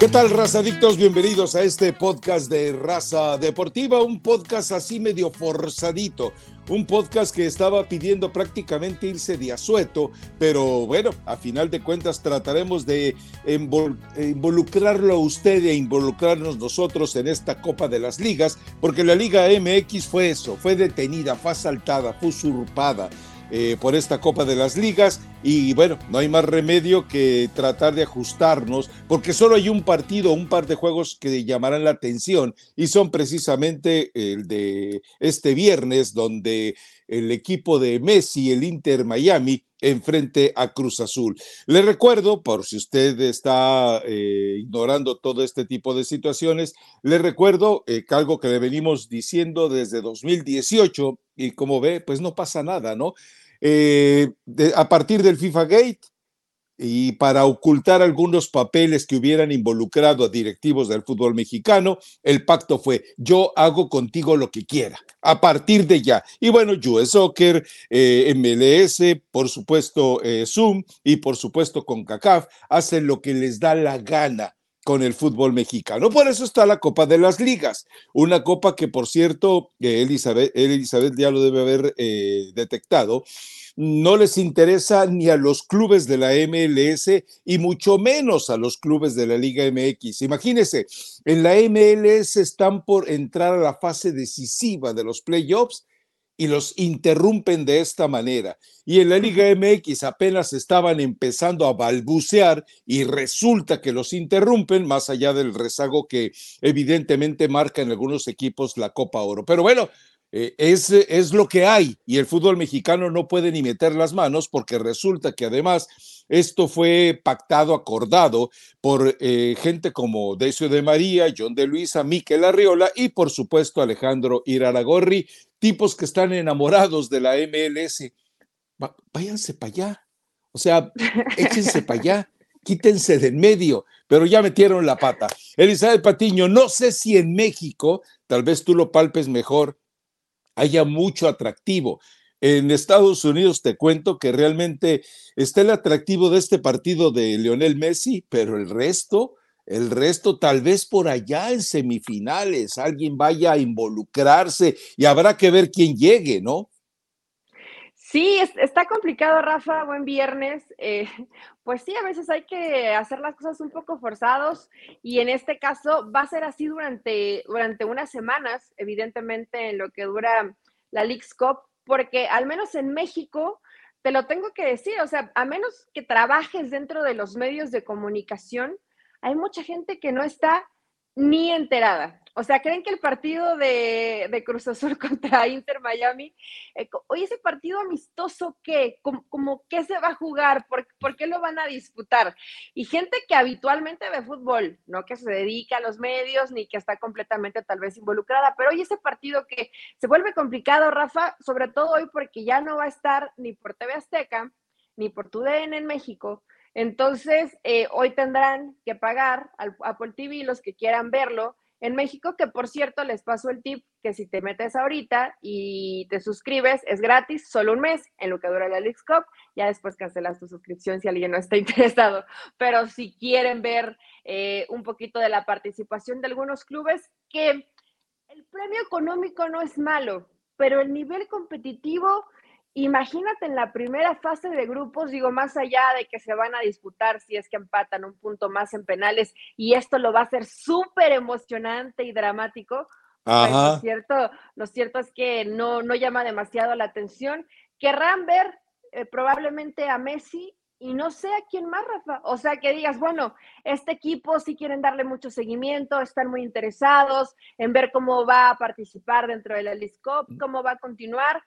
¿Qué tal, razadictos? Bienvenidos a este podcast de Raza Deportiva, un podcast así medio forzadito, un podcast que estaba pidiendo prácticamente irse de asueto, pero bueno, a final de cuentas trataremos de involucrarlo a usted e involucrarnos nosotros en esta Copa de las Ligas, porque la Liga MX fue eso, fue detenida, fue asaltada, fue usurpada eh, por esta Copa de las Ligas y bueno, no hay más remedio que tratar de ajustarnos porque solo hay un partido, un par de juegos que llamarán la atención y son precisamente el de este viernes donde el equipo de Messi, el Inter Miami, enfrente a Cruz Azul. Le recuerdo, por si usted está eh, ignorando todo este tipo de situaciones, le recuerdo eh, que algo que le venimos diciendo desde 2018 y como ve, pues no pasa nada, ¿no? Eh, a partir del FIFA Gate y para ocultar algunos papeles que hubieran involucrado a directivos del fútbol mexicano, el pacto fue yo hago contigo lo que quiera, a partir de ya. Y bueno, US Soccer, eh, MLS, por supuesto eh, Zoom y por supuesto con CACAF, hacen lo que les da la gana con el fútbol mexicano. Por eso está la Copa de las Ligas, una copa que, por cierto, Elizabeth, Elizabeth ya lo debe haber eh, detectado, no les interesa ni a los clubes de la MLS y mucho menos a los clubes de la Liga MX. Imagínense, en la MLS están por entrar a la fase decisiva de los playoffs y los interrumpen de esta manera. Y en la Liga MX apenas estaban empezando a balbucear y resulta que los interrumpen, más allá del rezago que evidentemente marca en algunos equipos la Copa Oro. Pero bueno, eh, es, es lo que hay y el fútbol mexicano no puede ni meter las manos porque resulta que además esto fue pactado, acordado por eh, gente como Decio de María, John de Luisa, Miquel Arriola y por supuesto Alejandro Iraragorri, tipos que están enamorados de la MLS. váyanse para allá. O sea, échense para allá, quítense de en medio, pero ya metieron la pata. Elizabeth Patiño, no sé si en México, tal vez tú lo palpes mejor, haya mucho atractivo. En Estados Unidos te cuento que realmente está el atractivo de este partido de Lionel Messi, pero el resto, el resto, tal vez por allá en semifinales, alguien vaya a involucrarse y habrá que ver quién llegue, ¿no? Sí, está complicado, Rafa. Buen viernes. Eh, pues sí, a veces hay que hacer las cosas un poco forzados y en este caso va a ser así durante, durante unas semanas, evidentemente en lo que dura la League's Cup, porque al menos en México, te lo tengo que decir, o sea, a menos que trabajes dentro de los medios de comunicación, hay mucha gente que no está ni enterada. O sea, ¿creen que el partido de, Cruz Azul contra Inter Miami, eh, oye, ese partido amistoso, ¿qué? ¿Cómo, qué se va a jugar? ¿Por, ¿Por, qué lo van a disputar? Y gente que habitualmente ve fútbol, no que se dedica a los medios ni que está completamente tal vez involucrada, pero oye, ese partido que se vuelve complicado, Rafa, sobre todo hoy porque ya no va a estar ni por TV Azteca, ni por TUDN en México, entonces, eh, hoy tendrán que pagar al Apple TV los que quieran verlo en México, que por cierto les paso el tip que si te metes ahorita y te suscribes, es gratis, solo un mes en lo que dura la Leagues Cup, ya después cancelas tu suscripción si alguien no está interesado. Pero si quieren ver eh, un poquito de la participación de algunos clubes, que el premio económico no es malo, pero el nivel competitivo Imagínate en la primera fase de grupos, digo, más allá de que se van a disputar si es que empatan un punto más en penales y esto lo va a hacer súper emocionante y dramático. Pues, lo, cierto, lo cierto es que no, no llama demasiado la atención. Querrán ver eh, probablemente a Messi y no sé a quién más, Rafa. O sea, que digas, bueno, este equipo sí quieren darle mucho seguimiento, están muy interesados en ver cómo va a participar dentro de la LISCOP, cómo va a continuar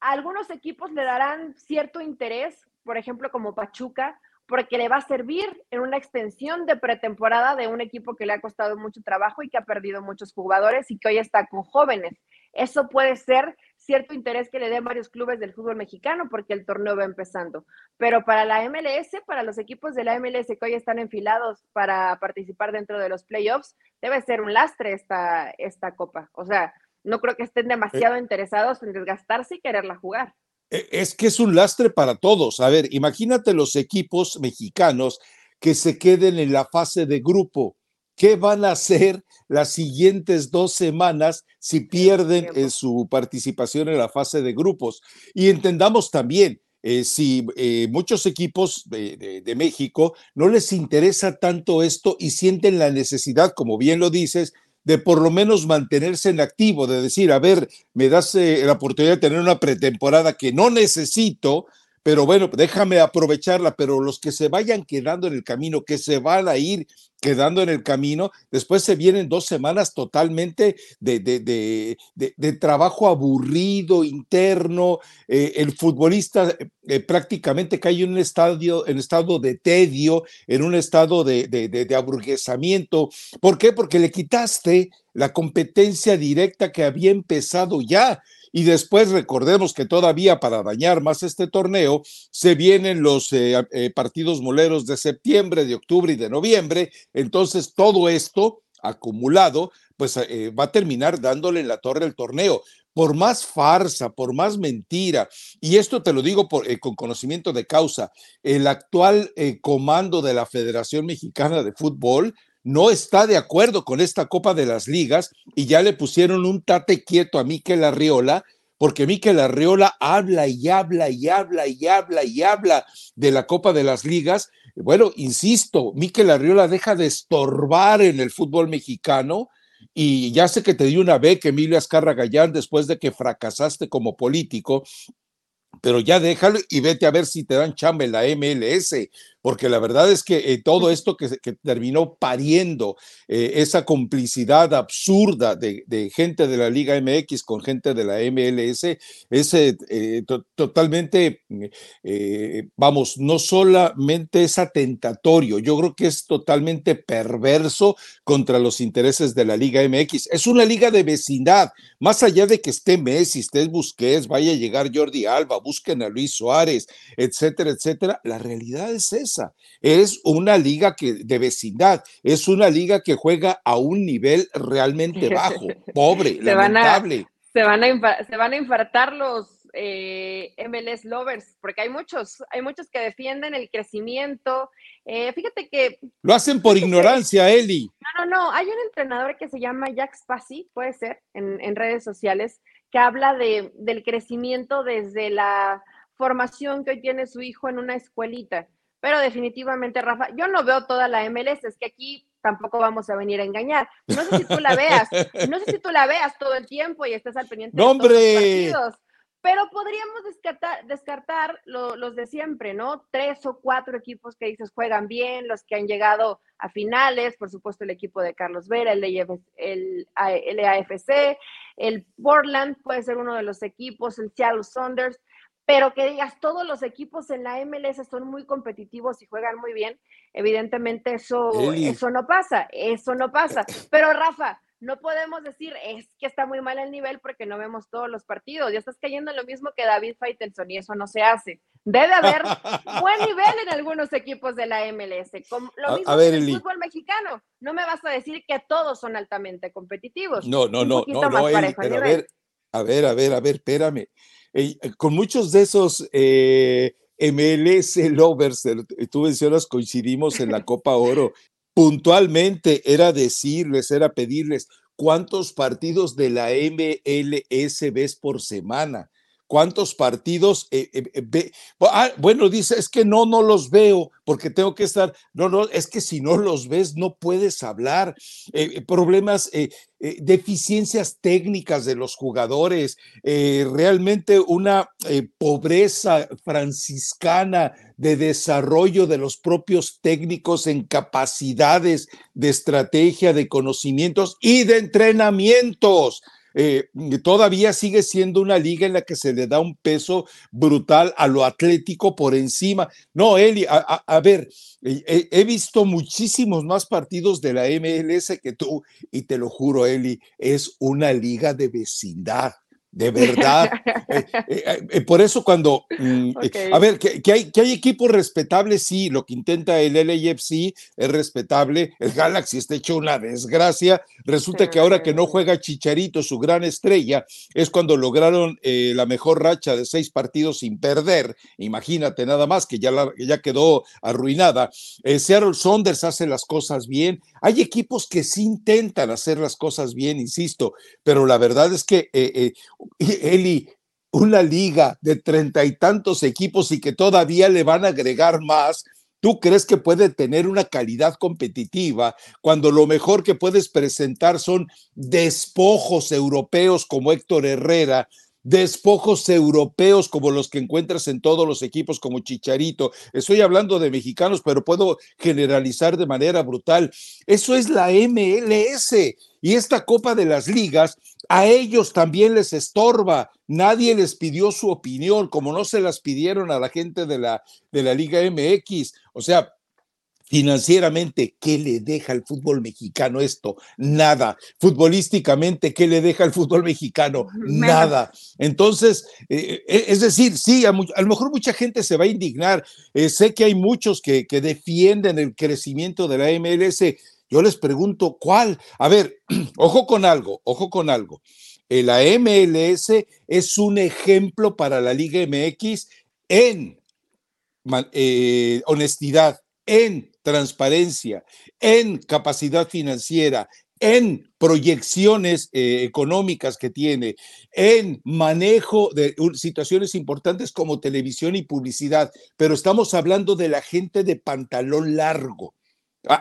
algunos equipos le darán cierto interés, por ejemplo, como Pachuca, porque le va a servir en una extensión de pretemporada de un equipo que le ha costado mucho trabajo y que ha perdido muchos jugadores y que hoy está con jóvenes. Eso puede ser cierto interés que le den varios clubes del fútbol mexicano porque el torneo va empezando. Pero para la MLS, para los equipos de la MLS que hoy están enfilados para participar dentro de los playoffs, debe ser un lastre esta, esta copa. O sea, no creo que estén demasiado eh. interesados en desgastarse y quererla jugar. E, es que es un lastre para todos. A ver, imagínate los equipos mexicanos que se queden en la fase de grupo ¿qué van a hacer las siguientes dos semanas si pierden eh, su participación en la fase de grupos? Y entendamos también, eh, si eh, muchos equipos de, México no les interesa tanto esto y sienten la necesidad, como bien lo dices, de por lo menos mantenerse en activo, de decir, a ver, me das la oportunidad de tener una pretemporada que no necesito, pero bueno, déjame aprovecharla, pero los que se vayan quedando en el camino, que se van a ir quedando en el camino, después se vienen dos semanas totalmente de, de, trabajo aburrido, interno, eh, el futbolista eh, prácticamente cae en un estadio, en estado de tedio, en un estado de, aburguesamiento. ¿Por qué? Porque le quitaste la competencia directa que había empezado ya. Y después recordemos que todavía para dañar más este torneo se vienen los eh, eh, partidos moleros de septiembre, de octubre y de noviembre. Entonces todo esto acumulado, pues eh, va a terminar dándole la torre al torneo. Por más farsa, por más mentira, y esto te lo digo por, con conocimiento de causa, el actual comando de la Federación Mexicana de Fútbol no está de acuerdo con esta Copa de las Ligas y ya le pusieron un tate quieto a Miquel Arriola, porque Miquel Arriola habla y habla y habla y habla y habla de la Copa de las Ligas. Bueno, insisto, Miquel Arriola deja de estorbar en el fútbol mexicano. Y ya sé que te di una beca, Emilio Azcarra Gallán, después de que fracasaste como político, pero ya déjalo y vete a ver si te dan chamba en la MLS, porque la verdad es que eh, todo esto que, terminó pariendo eh, esa complicidad absurda de, gente de la Liga MX con gente de la MLS es eh, totalmente, vamos, no solamente es atentatorio, yo creo que es totalmente perverso contra los intereses de la Liga MX. Es una liga de vecindad, más allá de que esté Messi, esté Busquets, vaya a llegar Jordi Alba, busquen a Luis Suárez, etcétera, etcétera, la realidad es esa es una liga que, de vecindad, es una liga que juega a un nivel realmente bajo, pobre, lamentable. se, van a, se van a infartar los eh, MLS lovers, porque hay muchos, hay muchos que defienden el crecimiento. Eh, fíjate que... Lo hacen por ignorancia, Eli. No, no, no, hay un entrenador que se llama Jack Spassi, puede ser, en, en redes sociales, que habla de, del crecimiento desde la formación que hoy tiene su hijo en una escuelita. Pero definitivamente, Rafa, yo no veo toda la MLS, es que aquí tampoco vamos a venir a engañar. No sé si tú la veas, no sé si tú la veas todo el tiempo y estés al pendiente de todos los partidos, pero podríamos descartar, descartar los de siempre, ¿no? Tres o cuatro equipos que dices juegan bien, los que han llegado a finales, por supuesto el equipo de Carlos Vera, el, el, el AFC, el Portland puede ser uno de los equipos, el Seattle Saunders, pero que digas, todos los equipos en la MLS son muy competitivos y juegan muy bien, evidentemente eso, eso no pasa, eso no pasa. Pero Rafa, no podemos decir es que está muy mal el nivel porque no vemos todos los partidos. Ya estás cayendo en lo mismo que David Faitelson y eso no se hace. Debe haber buen nivel en algunos equipos de la MLS. Como, lo mismo en el fútbol mexicano. No me vas a decir que todos son altamente competitivos. No, no, no, no, no, pero a ver, a ver, a ver, a ver, espérame. Eh, con muchos de esos eh, MLS lovers, tú mencionas, coincidimos en la Copa Oro. Puntualmente era decirles, era pedirles cuántos partidos de la MLS ves por semana cuántos partidos. Eh, eh, eh, ah, bueno, dice, es que no, no los veo porque tengo que estar. No, no, es que si no los ves, no puedes hablar. problemas, deficiencias técnicas de los jugadores, realmente una pobreza franciscana de desarrollo de los propios técnicos en capacidades de estrategia, de conocimientos y de entrenamientos. Eh, todavía sigue siendo una liga en la que se le da un peso brutal a lo atlético por encima. No, Eli, a, ver, he, visto muchísimos más partidos de la MLS que tú, y te lo juro, Eli, es una liga de vecindad de verdad. Eh, eh, eh, por eso cuando, mm, a ver, que, hay, que hay equipos respetables, sí, lo que intenta el LAFC es respetable, el Galaxy está hecho una desgracia, resulta que ahora que no juega Chicharito, su gran estrella, es cuando lograron la mejor racha de seis partidos sin perder, imagínate nada más, que ya, ya quedó arruinada. Seattle Saunders hace las cosas bien, hay equipos que sí intentan hacer las cosas bien, insisto, pero la verdad es que Eli, una liga de treinta y tantos equipos y que todavía le van a agregar más, ¿tú crees que puede tener una calidad competitiva cuando lo mejor que puedes presentar son despojos europeos como Héctor Herrera, despojos europeos como los que encuentras en todos los equipos como Chicharito. Estoy hablando de mexicanos, pero puedo generalizar de manera brutal. Eso es la MLS y esta Copa de las Ligas a ellos también les estorba. Nadie les pidió su opinión, como no se las pidieron a la gente de la, de la Liga MX. O sea, Financieramente, ¿qué le deja al fútbol mexicano esto? Nada. Futbolísticamente, ¿qué le deja al fútbol mexicano? Nada. Entonces, eh, eh, es decir, sí, a, lo mejor mucha gente se va a indignar. Eh, sé que hay muchos que, que defienden el crecimiento de la MLS. Yo les pregunto, ¿cuál? A ver, ojo con algo, ojo con algo. La MLS es un ejemplo para la Liga MX en honestidad, en transparencia, en capacidad financiera, en proyecciones eh, económicas que tiene, en manejo de situaciones importantes como televisión y publicidad, pero estamos hablando de la gente de pantalón largo,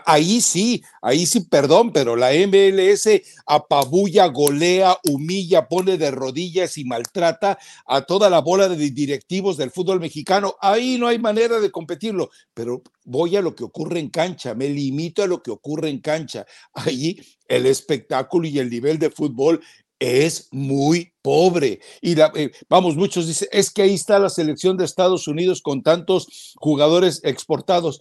Ahí sí, ahí sí, perdón, pero la MLS apabulla, golea, humilla, pone de rodillas y maltrata a toda la bola de directivos del fútbol mexicano. Ahí no hay manera de competirlo, pero voy a lo que ocurre en cancha, me limito a lo que ocurre en cancha. Ahí el espectáculo y el nivel de fútbol es muy pobre. Y eh, vamos, muchos dicen, es que ahí está la selección de Estados Unidos con tantos jugadores exportados.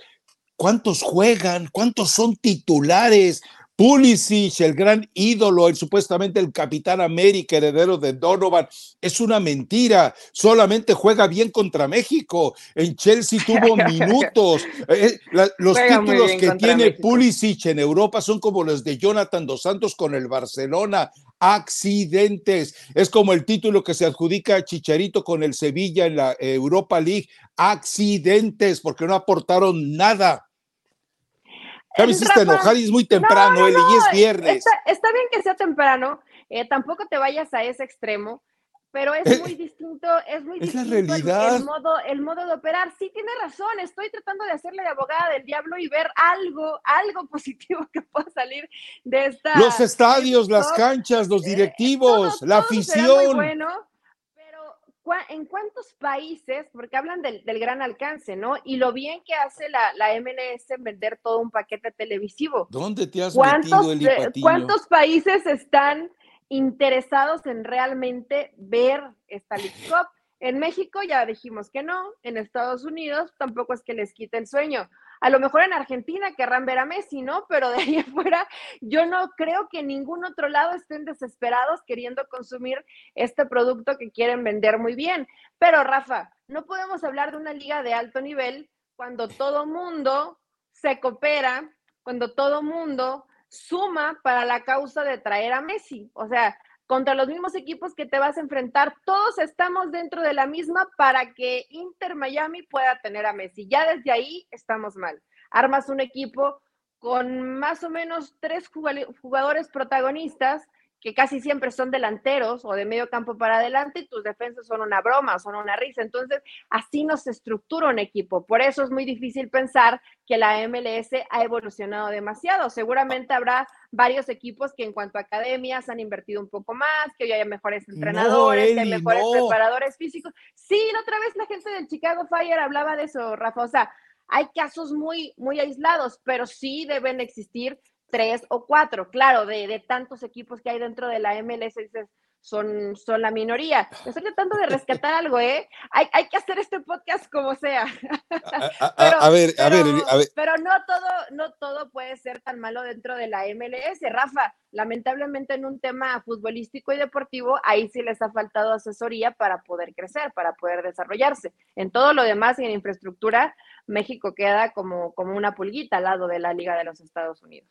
¿Cuántos juegan? ¿Cuántos son titulares? Pulisic, el gran ídolo, el supuestamente el capitán América, heredero de Donovan, es una mentira. Solamente juega bien contra México. En Chelsea tuvo minutos. Eh, los títulos que tiene Pulisic en Europa son como los de Jonathan dos Santos con el Barcelona. Accidentes. Es como el título que se adjudica a Chicharito con el Sevilla en la Europa League. Accidentes, porque no aportaron nada. Ya me hiciste enojar y es muy temprano, Eli, y es viernes. Está, bien que sea temprano, eh, tampoco te vayas a ese extremo, pero es eh, muy distinto, es muy es distinto la realidad. El, modo, el modo de operar. Sí, tiene razón, estoy tratando de hacerle de abogada del diablo y ver algo, algo positivo que pueda salir de esta. Los estadios, las canchas, los eh, directivos, la afición. bueno, en cuántos países, porque hablan del, gran alcance, ¿no? Y lo bien que hace la, la MLS en vender todo un paquete televisivo. ¿Dónde te has metido, el ¿Cuántos países están interesados en realmente ver esta League Cup? En México ya dijimos que no, en Estados Unidos tampoco es que les quite el sueño. A lo mejor en Argentina querrán ver a Messi, ¿no? Pero de ahí afuera yo no creo que en ningún otro lado estén desesperados queriendo consumir este producto que quieren vender muy bien. Pero Rafa, no podemos hablar de una liga de alto nivel cuando todo mundo se coopera, cuando todo mundo suma para la causa de traer a Messi. O sea, contra los mismos equipos que te vas a enfrentar. Todos estamos dentro de la misma para que Inter Miami pueda tener a Messi. Ya desde ahí estamos mal. Armas un equipo con más o menos tres jugadores protagonistas que casi siempre son delanteros o de medio campo para adelante y tus defensas son una broma, son una risa. Entonces, así no se estructura un equipo. Por eso es muy difícil pensar que la MLS ha evolucionado demasiado. Seguramente habrá varios equipos que en cuanto a academias han invertido un poco más, que hoy hay mejores entrenadores, que hay mejores preparadores físicos. Sí, la otra vez la gente del Chicago Fire hablaba de eso, Rafa. O sea, hay casos muy, muy aislados, pero sí deben existir tres o cuatro. Claro, de, tantos equipos que hay dentro de la MLS, dices, son, son la minoría. Estoy tratando de rescatar algo, ¿eh? Hay, hay que hacer este podcast como sea. a, ver, a ver, a ver. Pero no todo, no todo puede ser tan malo dentro de la MLS, Rafa. Lamentablemente en un tema futbolístico y deportivo, ahí sí les ha faltado asesoría para poder crecer, para poder desarrollarse. En todo lo demás y en infraestructura, México queda como, como una pulguita al lado de la Liga de los Estados Unidos.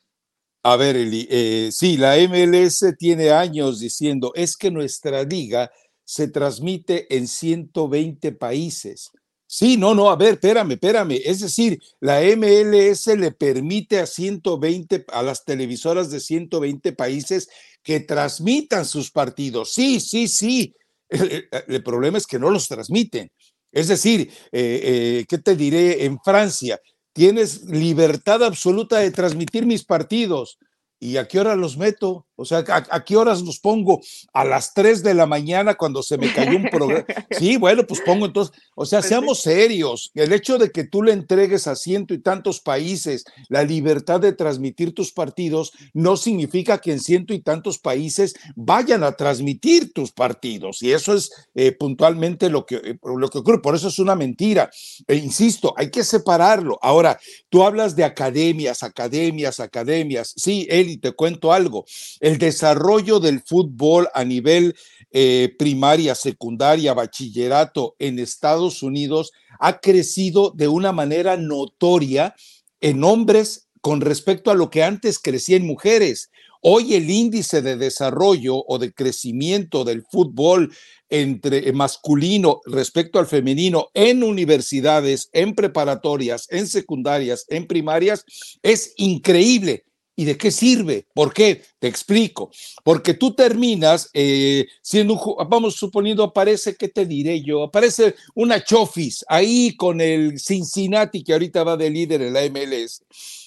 A ver, Eli, eh, sí, la MLS tiene años diciendo, es que nuestra liga se transmite en 120 países. Sí, no, no, a ver, espérame, espérame. Es decir, la MLS le permite a 120, a las televisoras de 120 países que transmitan sus partidos. Sí, sí, sí. El, problema es que no los transmiten. Es decir, eh, eh, ¿qué te diré? En Francia, tienes libertad absoluta de transmitir mis partidos. ¿Y a qué hora los meto? O sea, ¿a, qué horas los pongo? A las 3 de la mañana cuando se me cayó un programa. Sí, bueno, pues pongo entonces, o sea, pues seamos serios. El hecho de que tú le entregues a ciento y tantos países la libertad de transmitir tus partidos no significa que en ciento y tantos países vayan a transmitir tus partidos. Y eso es eh, puntualmente lo que, eh, lo que ocurre. Por eso es una mentira. E insisto, hay que separarlo. Ahora, tú hablas de academias, academias, academias. Sí, Eli, te cuento algo el desarrollo del fútbol a nivel eh, primaria, secundaria, bachillerato en Estados Unidos ha crecido de una manera notoria en hombres con respecto a lo que antes crecía en mujeres. Hoy el índice de desarrollo o de crecimiento del fútbol entre eh, masculino respecto al femenino en universidades, en preparatorias, en secundarias, en primarias es increíble. ¿Y de qué sirve? ¿Por qué? Te explico. Porque tú terminas eh, siendo un, vamos suponiendo, aparece, ¿qué te diré yo? Aparece una Chofis ahí con el Cincinnati que ahorita va de líder en la MLS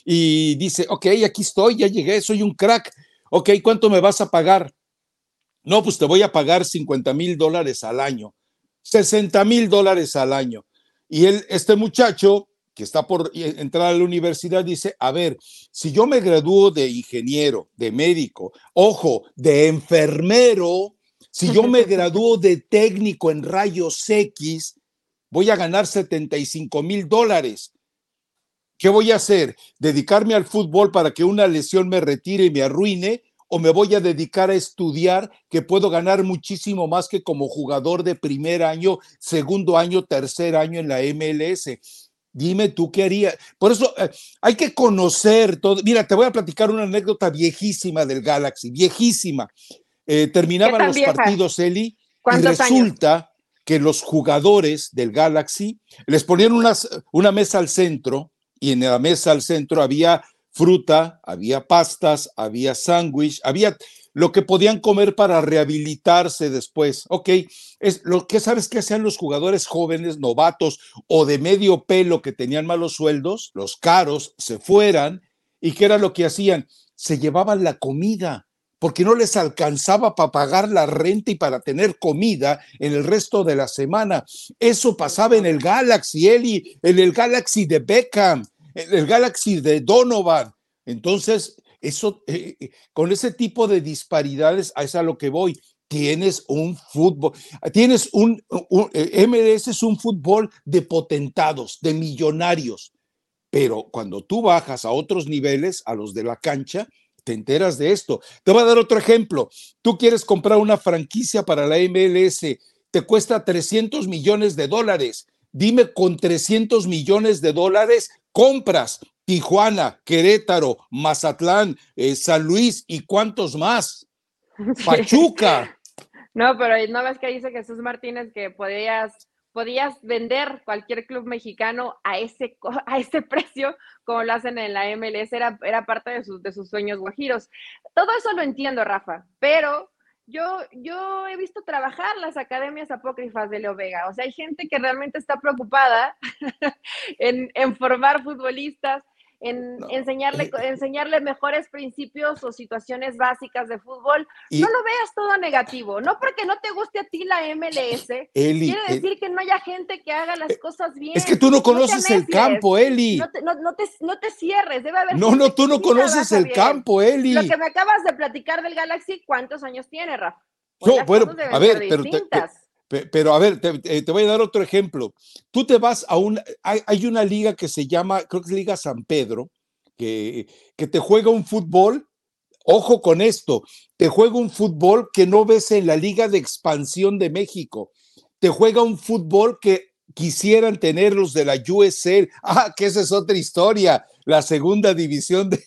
y dice, ok, aquí estoy, ya llegué, soy un crack. Ok, ¿cuánto me vas a pagar? No, pues te voy a pagar 50 mil dólares al año, 60 mil dólares al año. Y él, este muchacho que está por entrar a la universidad dice, a ver, si yo me gradúo de ingeniero, de médico, ojo, de enfermero, si yo me gradúo de técnico en rayos X, voy a ganar 75 mil dólares. ¿Qué voy a hacer? ¿Dedicarme al fútbol para que una lesión me retire y me arruine? ¿O me voy a dedicar a estudiar que puedo ganar muchísimo más que como jugador de primer año, segundo año, tercer año en la MLS? Dime tú qué harías. Por eso eh, hay que conocer todo. Mira, te voy a platicar una anécdota viejísima del Galaxy, viejísima. Eh, terminaban los partidos, Eli, y resulta que los jugadores del Galaxy les ponían una mesa al centro y en la mesa al centro había fruta, había pastas, había sándwich, había lo que podían comer para rehabilitarse después. Ok, es lo que sabes que hacían los jugadores jóvenes, novatos o de medio pelo que tenían malos sueldos, los caros, se fueran y qué era lo que hacían? Se llevaban la comida porque no les alcanzaba para pagar la renta y para tener comida en el resto de la semana. Eso pasaba en el Galaxy, Eli, en el Galaxy de Beckham, en el Galaxy de Donovan. Entonces, eso, eh, eh, con ese tipo de disparidades, es a lo que voy. Tienes un fútbol, tienes un, eh, MLS es un fútbol de potentados, de millonarios, pero cuando tú bajas a otros niveles, a los de la cancha, te enteras de esto. Te voy a dar otro ejemplo. Tú quieres comprar una franquicia para la MLS, te cuesta 300 millones de dólares. Dime, con 300 millones de dólares compras Tijuana, Querétaro, Mazatlán, eh, San Luis y cuántos más. Pachuca. No, pero no ves que dice Jesús Martínez que podías, podías vender cualquier club mexicano a ese, a ese precio como lo hacen en la MLS, era, era parte de sus, de sus sueños guajiros. Todo eso lo entiendo, Rafa, pero yo, yo he visto trabajar las academias apócrifas de Leo Vega. O sea, hay gente que realmente está preocupada en, en formar futbolistas en enseñarle, eh, enseñarle mejores principios o situaciones básicas de fútbol. no lo veas todo negativo, no porque no te guste a ti la MLS, quiere decir que no haya gente que haga las eh, cosas bien. Es que tú no conoces el campo, Eli. No te, no, te, cierres, debe haber. No, no, tú no conoces el campo, Eli. Lo que me acabas de platicar del Galaxy, ¿cuántos años tiene, Rafa? Pues bueno, a ver, pero pero a ver, te, voy a dar otro ejemplo. Tú te vas a una, hay, una liga que se llama, creo que es Liga San Pedro, que, que te juega un fútbol, ojo con esto, te juega un fútbol que no ves en la Liga de Expansión de México, te juega un fútbol que quisieran tener los de la USL. Ah, que esa es otra historia, la segunda división de...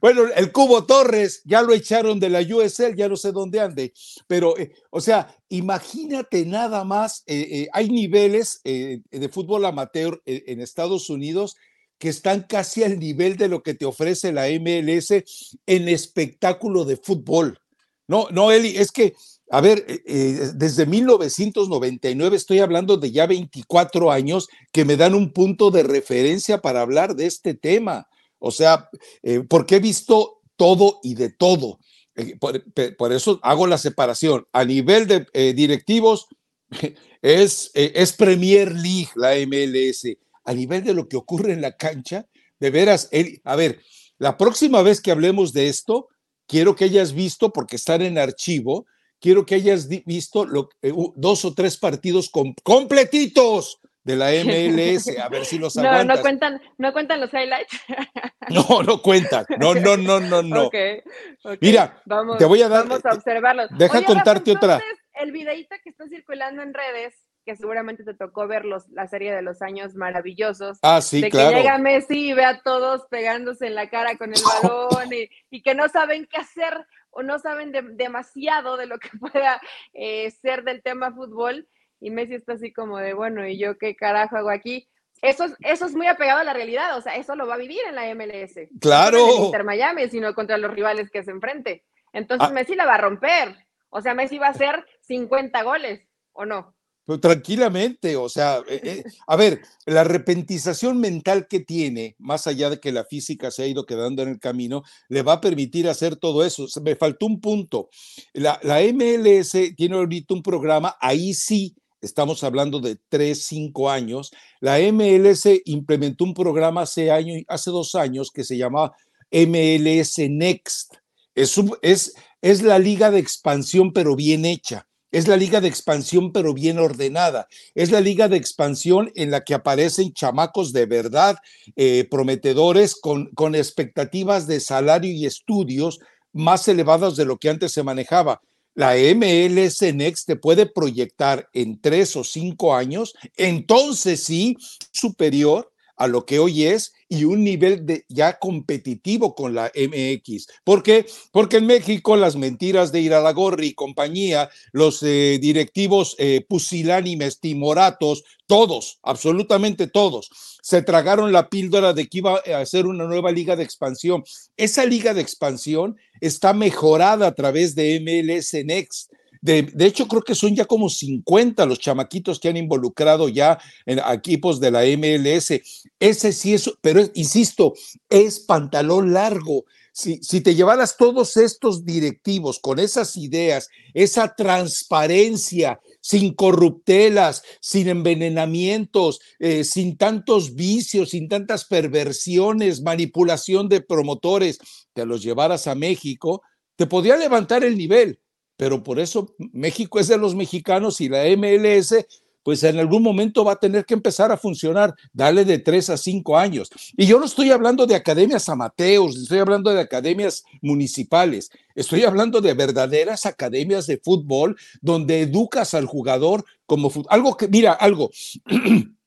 bueno, el Cubo Torres ya lo echaron de la USL, ya no sé dónde ande, pero, eh, o sea, imagínate nada más, eh, eh, hay niveles de fútbol amateur en Estados Unidos que están casi al nivel de lo que te ofrece la MLS en espectáculo de fútbol. No, no, Eli, es que a ver, desde 1999 estoy hablando de ya 24 años que me dan un punto de referencia para hablar de este tema. O sea, eh, porque he visto todo y de todo. Por, eso hago la separación. A nivel de directivos, es, es Premier League la MLS. A nivel de lo que ocurre en la cancha, de veras, a ver, la próxima vez que hablemos de esto, quiero que hayas visto, porque están en archivo, quiero que hayas visto eh, dos o tres partidos completitos de la MLS, a ver si los no, No cuentan, no cuentan los highlights. No, no cuentan. No, no, no, no, no. Mira, te voy a dar. Vamos a observarlos. Deja contarte otra. El videito que está circulando en redes, que seguramente te tocó ver la serie de los años maravillosos. Ah, sí, de claro. Que llega Messi y ve a todos pegándose en la cara con el balón y, y que no saben qué hacer o no saben demasiado de lo que pueda eh, ser del tema fútbol. Y Messi está así como de, bueno, ¿y yo qué carajo hago aquí? Eso es, eso es muy apegado a la realidad, o sea, eso lo va a vivir en la MLS. Claro. No en Inter Miami, sino contra los rivales que se enfrente. Entonces ah. Messi la va a romper. O sea, Messi va a hacer 50 goles, ¿o no? tranquilamente, o sea, eh, eh, a ver, la repentización mental que tiene, más allá de que la física se ha ido quedando en el camino, le va a permitir hacer todo eso. Me faltó un punto. La, la MLS tiene ahorita un programa, ahí sí, estamos hablando de tres, cinco años. La MLS implementó un programa hace, año, hace dos años que se llama MLS Next. Es, es, es la liga de expansión, pero bien hecha. Es la liga de expansión, pero bien ordenada. Es la liga de expansión en la que aparecen chamacos de verdad, eh, prometedores, con, con expectativas de salario y estudios más elevadas de lo que antes se manejaba. La MLS Next te puede proyectar en tres o cinco años, entonces sí, superior a lo que hoy es y un nivel de ya competitivo con la MX. ¿Por qué? Porque en México las mentiras de Iralagorri y compañía, los eh, directivos eh, pusilánimes, timoratos, todos, absolutamente todos, se tragaron la píldora de que iba a hacer una nueva liga de expansión. Esa liga de expansión está mejorada a través de MLS Next de, hecho, creo que son ya como 50 los chamaquitos que han involucrado ya en equipos de la MLS. Ese sí es, pero insisto, es pantalón largo. Si, si, te llevaras todos estos directivos con esas ideas, esa transparencia, sin corruptelas, sin envenenamientos, eh, sin tantos vicios, sin tantas perversiones, manipulación de promotores, te los llevaras a México, te podría levantar el nivel pero por eso México es de los mexicanos y la MLS pues en algún momento va a tener que empezar a funcionar, dale de tres a cinco años. Y yo no estoy hablando de academias amateos, estoy hablando de academias municipales, estoy hablando de verdaderas academias de fútbol donde educas al jugador como algo que, mira, algo.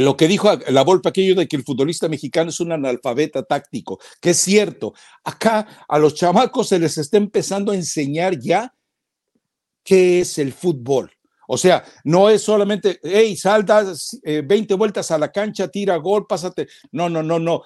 lo que dijo la Volpe aquello de que el futbolista mexicano es un analfabeta táctico, que es cierto. Acá a los chamacos se les está empezando a enseñar ya qué es el fútbol. O sea, no es solamente, hey, salta 20 eh, vueltas a la cancha, tira gol, pásate. No, no, no, no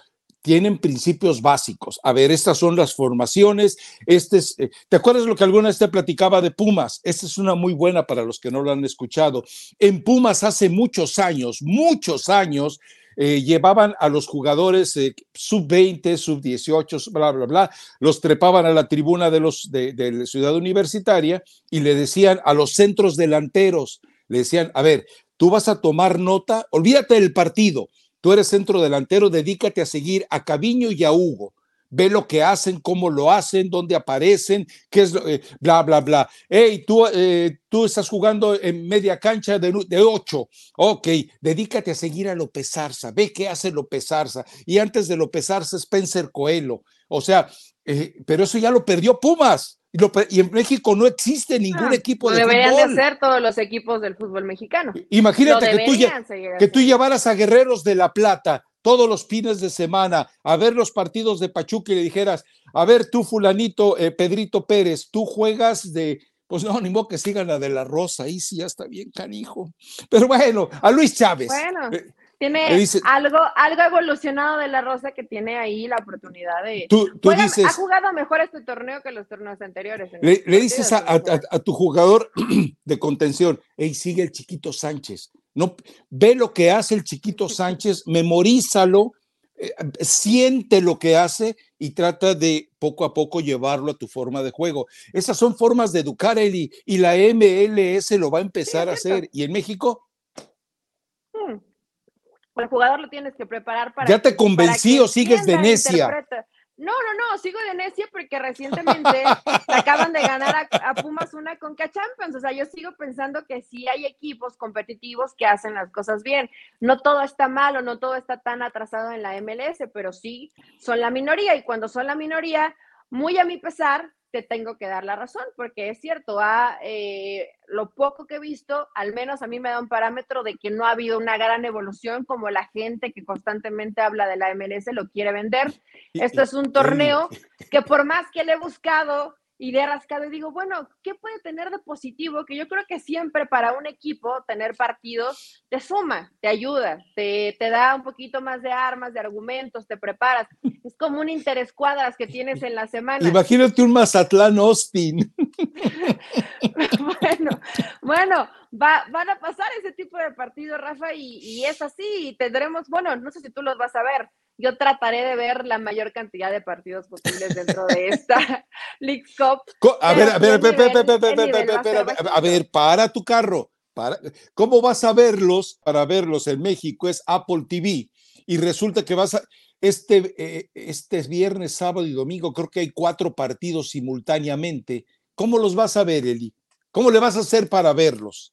tienen principios básicos. A ver, estas son las formaciones. Este es, eh, ¿Te acuerdas lo que alguna vez te platicaba de Pumas? Esta es una muy buena para los que no lo han escuchado. En Pumas hace muchos años, muchos años, eh, llevaban a los jugadores eh, sub-20, sub-18, bla, bla, bla, los trepaban a la tribuna de, los, de, de la ciudad universitaria y le decían a los centros delanteros, le decían, a ver, tú vas a tomar nota, olvídate del partido, Tú eres centro delantero, dedícate a seguir a Caviño y a Hugo. ve lo que hacen, cómo lo hacen, dónde aparecen, qué es, eh, bla, bla, bla. Hey, tú, eh, tú estás jugando en media cancha de, de ocho. Ok, dedícate a seguir a López Arza, ve qué hace López Arza. Y antes de López Arza, Spencer Coelho. O sea, eh, pero eso ya lo perdió Pumas. Y, en México no existe ningún ah, equipo de deberían fútbol. Deberían de ser todos los equipos del fútbol mexicano. Imagínate que tú, que tú llevaras a Guerreros de la Plata todos los fines de semana a ver los partidos de Pachuca y le dijeras, a ver tú fulanito, eh, Pedrito Pérez, tú juegas de, pues no, ni modo que sigan la de la Rosa, ahí sí ya está bien canijo. Pero bueno, a Luis Chávez. Bueno. Eh, tiene algo, algo evolucionado de la Rosa que tiene ahí la oportunidad de. Tú, dices, ha jugado mejor este torneo que los torneos anteriores. Le, dices a, tu jugador de contención, hey, sigue el chiquito Sánchez. No, ve lo que hace el chiquito Sánchez, memorízalo, eh, siente lo que hace y trata de poco a poco llevarlo a tu forma de juego. Esas son formas de educar, Eli, y la MLS lo va a empezar a hacer. ¿Y en México? El jugador lo tienes que preparar para. ¿Ya te convencí o sigues de necia? No, no, no, sigo de necia porque recientemente acaban de ganar a, Pumas una Conca Champions. O sea, yo sigo pensando que sí hay equipos competitivos que hacen las cosas bien. No todo está mal o no todo está tan atrasado en la MLS, pero sí son la minoría. Y cuando son la minoría, muy a mi pesar, te tengo que dar la razón, porque es cierto, a, eh, lo poco que he visto, al menos a mí me da un parámetro de que no ha habido una gran evolución como la gente que constantemente habla de la MLS lo quiere vender. Esto es un torneo que por más que le he buscado y de rascado y digo, bueno, ¿qué puede tener de positivo? Que yo creo que siempre para un equipo tener partidos te suma, te ayuda, te, te da un poquito más de armas, de argumentos, te preparas. Es como un interés cuadras que tienes en la semana. Imagínate un Mazatlán Austin. bueno, bueno, va, van a pasar ese tipo de partidos, Rafa, y, y es así, y tendremos, bueno, no sé si tú los vas a ver, yo trataré de ver la mayor cantidad de partidos posibles dentro de esta League Cup. A ver, a ver, a ver, para tu carro. Para, ¿Cómo vas a verlos? Para verlos en México es Apple TV y resulta que vas a, este, eh, este viernes, sábado y domingo, creo que hay cuatro partidos simultáneamente. ¿Cómo los vas a ver, Eli? ¿Cómo le vas a hacer para verlos?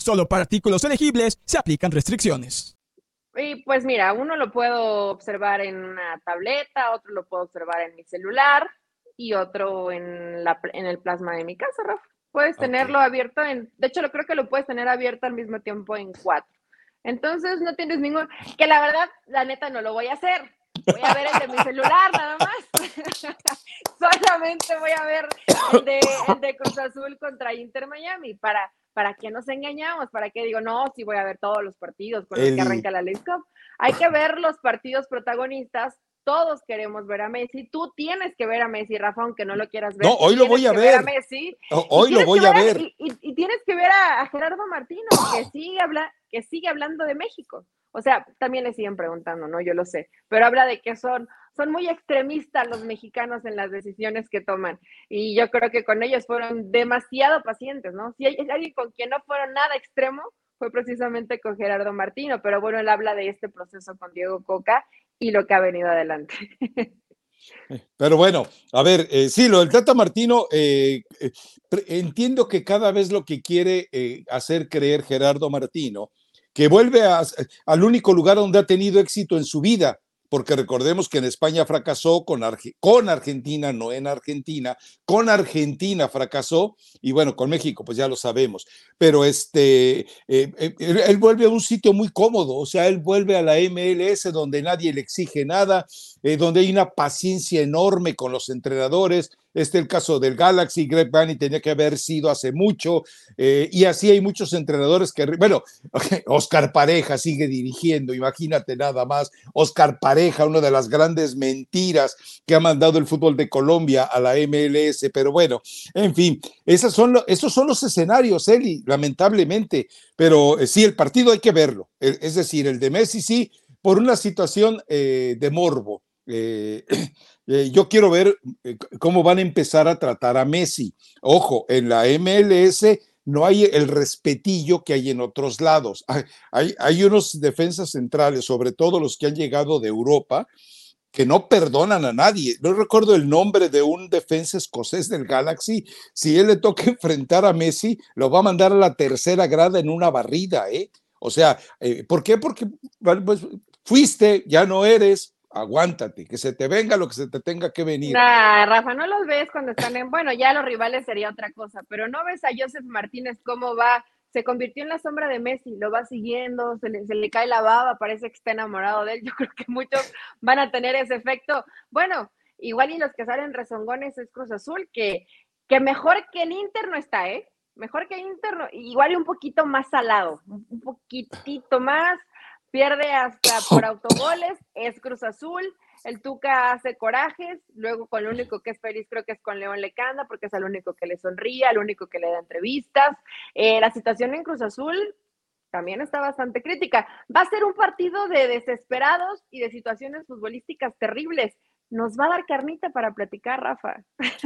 Solo para artículos elegibles se aplican restricciones. Y pues mira, uno lo puedo observar en una tableta, otro lo puedo observar en mi celular y otro en, la, en el plasma de mi casa, Rafa. Puedes tenerlo abierto en, de hecho, lo creo que lo puedes tener abierto al mismo tiempo en cuatro. Entonces no tienes ningún, que la verdad, la neta no lo voy a hacer. Voy a ver el de mi celular nada más. Solamente voy a ver el de, el de Cruz Azul contra Inter Miami para ¿para qué nos engañamos? ¿Para qué digo, no, sí voy a ver todos los partidos con los que arranca la League Cup? Hay que ver los partidos protagonistas. Todos queremos ver a Messi. Tú tienes que ver a Messi, Rafa, aunque no lo quieras ver. No, hoy lo voy a ver. Messi, hoy lo voy a ver. y, tienes que ver a, Gerardo Martino, que sigue, habla, que sigue hablando de México. O sea, también le siguen preguntando, ¿no? Yo lo sé, pero habla de que son son muy extremistas los mexicanos en las decisiones que toman. Y yo creo que con ellos fueron demasiado pacientes, ¿no? Si hay alguien con quien no fueron nada extremo, fue precisamente con Gerardo Martino, pero bueno, él habla de este proceso con Diego Coca y lo que ha venido adelante. Pero bueno, a ver, eh, sí, lo del Tata Martino, eh, eh, entiendo que cada vez lo que quiere hacer creer Gerardo Martino, que vuelve al único lugar donde ha tenido éxito en su vida, porque recordemos que en España fracasó con, con Argentina, no en Argentina, con Argentina fracasó y bueno, con México pues ya lo sabemos, pero este, eh, eh, él vuelve a un sitio muy cómodo, o sea, él vuelve a la MLS donde nadie le exige nada, eh, donde hay una paciencia enorme con los entrenadores. Este el caso del Galaxy, Greg Bunny tenía que haber sido hace mucho, y así hay muchos entrenadores que, bueno, Oscar Pareja sigue dirigiendo, imagínate nada más, Oscar Pareja, una de las grandes mentiras que ha mandado el fútbol de Colombia a la MLS, pero bueno, en fin, son, esos son los escenarios, Eli, lamentablemente, pero eh, sí, el partido hay que verlo, es decir, el de Messi sí, por una situación de morbo eh, eh, yo quiero ver eh, cómo van a empezar a tratar a Messi. Ojo, en la MLS no hay el respetillo que hay en otros lados. Hay, hay, unos defensas centrales, sobre todo los que han llegado de Europa, que no perdonan a nadie. No recuerdo el nombre de un defensa escocés del Galaxy. Si él le toca enfrentar a Messi, lo va a mandar a la tercera grada en una barrida, ¿eh? O sea, ¿por qué? Porque pues, fuiste, ya no eres, aguántate, que se te venga lo que se te tenga que venir. Nah, Rafa, no los ves cuando están en, bueno, ya los rivales sería otra cosa, pero no ves a Joseph Martínez cómo va, se convirtió en la sombra de Messi, lo va siguiendo, se le, se le cae la baba, parece que está enamorado de él, yo creo que muchos van a tener ese efecto. Bueno, igual y los que salen rezongones es Cruz Azul, que, que mejor que el Inter no está, ¿eh? Mejor que el Inter, igual y un poquito más salado, un poquitito más, pierde hasta por autogoles, es Cruz Azul, el Tuca hace corajes, luego con lo único que es feliz creo que es con León Lecanda, porque es el único que le sonríe, el único que le da entrevistas. Eh, la situación en Cruz Azul también está bastante crítica. Va a ser un partido de desesperados y de situaciones futbolísticas terribles. Nos va a dar carnita para platicar, Rafa.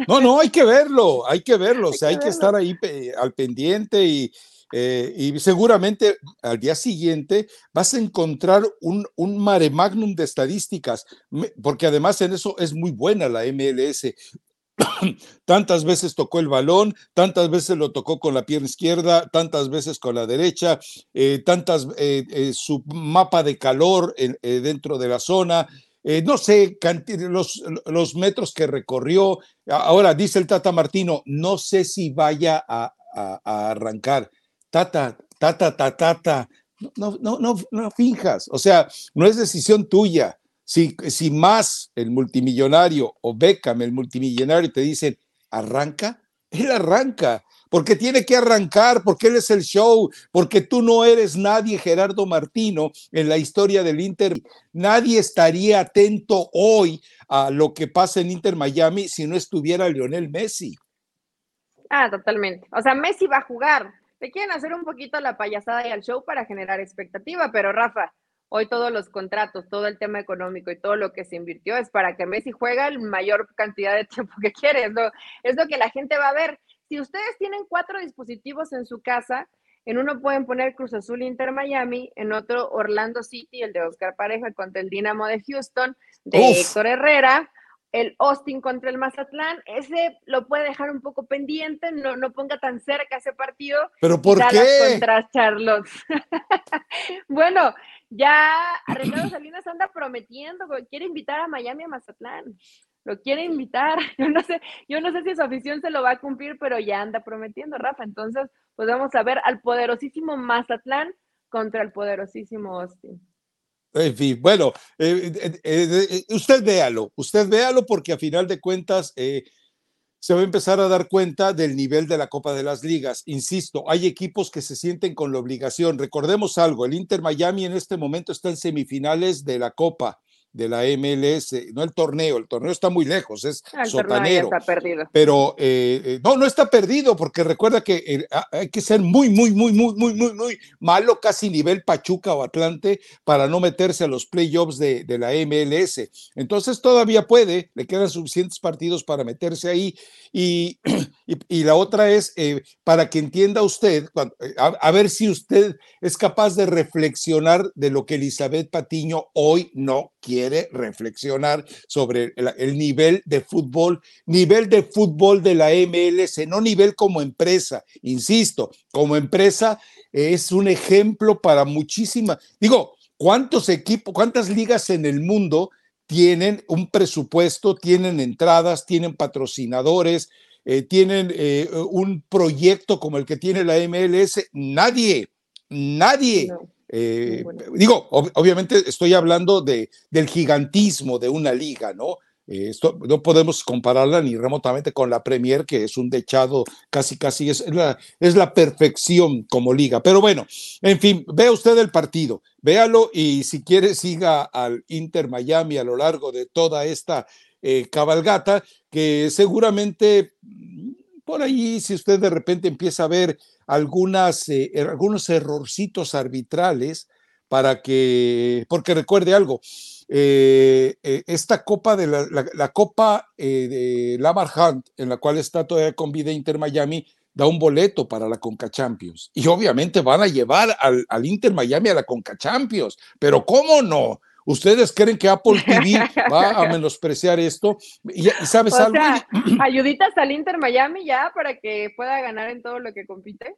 No, no, hay que verlo, hay que verlo, o sea, hay que estar ahí al pendiente y, eh, y seguramente al día siguiente vas a encontrar un, un mare magnum de estadísticas, porque además en eso es muy buena la MLS. tantas veces tocó el balón, tantas veces lo tocó con la pierna izquierda, tantas veces con la derecha, eh, tantas eh, su mapa de calor dentro de la zona, no sé, los, los, metros que recorrió. Ahora dice el Tata Martino, no sé si vaya a, a arrancar tata, tata, tata, tata, no, no, no, no finjas, o sea, no es decisión tuya. Si, si más el multimillonario o Beckham, el multimillonario, te dicen, arranca, él arranca, porque tiene que arrancar, porque él es el show, porque tú no eres nadie, Gerardo Martino, en la historia del Inter. Nadie estaría atento hoy a lo que pasa en Inter Miami si no estuviera Lionel Messi. Ah, totalmente. O sea, Messi va a jugar, quieren hacer un poquito la payasada y al show para generar expectativa, pero Rafa, hoy todos los contratos, todo el tema económico y todo lo que se invirtió es para que Messi juegue la mayor cantidad de tiempo que quiere, es lo, es lo que la gente va a ver. Si ustedes tienen cuatro dispositivos en su casa, en uno pueden poner Cruz Azul Inter Miami, en otro Orlando City, el de Oscar Pareja contra el Dinamo de Houston, de Héctor Herrera, el Austin contra el Mazatlán, ese lo puede dejar un poco pendiente, no, no ponga tan cerca ese partido. ¿Pero por qué? contra Charlotte. bueno, ya Ricardo Salinas anda prometiendo, quiere invitar a Miami a Mazatlán. Lo quiere invitar. Yo no sé, yo no sé si su afición se lo va a cumplir, pero ya anda prometiendo, Rafa. Entonces, pues vamos a ver al poderosísimo Mazatlán contra el poderosísimo Austin. En fin, bueno, eh, eh, eh, usted véalo, usted véalo porque a final de cuentas se va a empezar a dar cuenta del nivel de la Copa de las Ligas. Insisto, hay equipos que se sienten con la obligación. Recordemos algo, el Inter Miami en este momento está en semifinales de la Copa de la MLS, no el torneo, el torneo está muy lejos, es el sotanero. Está perdido. Pero eh, eh, no, no está perdido, porque recuerda que ah, hay que ser muy, muy, muy, muy, muy, muy, muy malo, casi nivel Pachuca o Atlante, para no meterse a los playoffs de, de la MLS. Entonces todavía puede, le quedan suficientes partidos para meterse ahí. Y, y, la otra es eh, para que entienda usted, a ver si usted es capaz de reflexionar de lo que Elizabeth Patiño hoy no quiere reflexionar sobre el, nivel de fútbol, nivel de fútbol de la MLS, no nivel como empresa, insisto, como empresa es un ejemplo para muchísimas, digo, ¿Cuántos equipos, cuántas ligas en el mundo tienen un presupuesto, tienen entradas, tienen patrocinadores, eh, tienen eh, un proyecto como el que tiene la MLS? Nadie, nadie. Eh, digo, obviamente estoy hablando de, del gigantismo de una liga, ¿no? Eh, esto, no podemos compararla ni remotamente con la Premier, que es un dechado casi, casi, es la, es la perfección como liga. Pero bueno, en fin, vea usted el partido, véalo y si quiere siga al Inter Miami a lo largo de toda esta eh, cabalgata, que seguramente mm, por ahí, si usted de repente empieza a ver algunas, eh, algunos errorcitos arbitrales, para que, porque recuerde algo, eh, eh, esta copa de la, copa eh, de Lamar Hunt, en la cual está todavía con vida Inter Miami, da un boleto para la Conca Champions. Y obviamente van a llevar al, Inter Miami a la Conca Champions. Pero ¿cómo no? ¿Ustedes creen que Apple TV va a menospreciar esto? ¿Y, sabes algo? ayuditas al Inter Miami ya para que pueda ganar en todo lo que compite.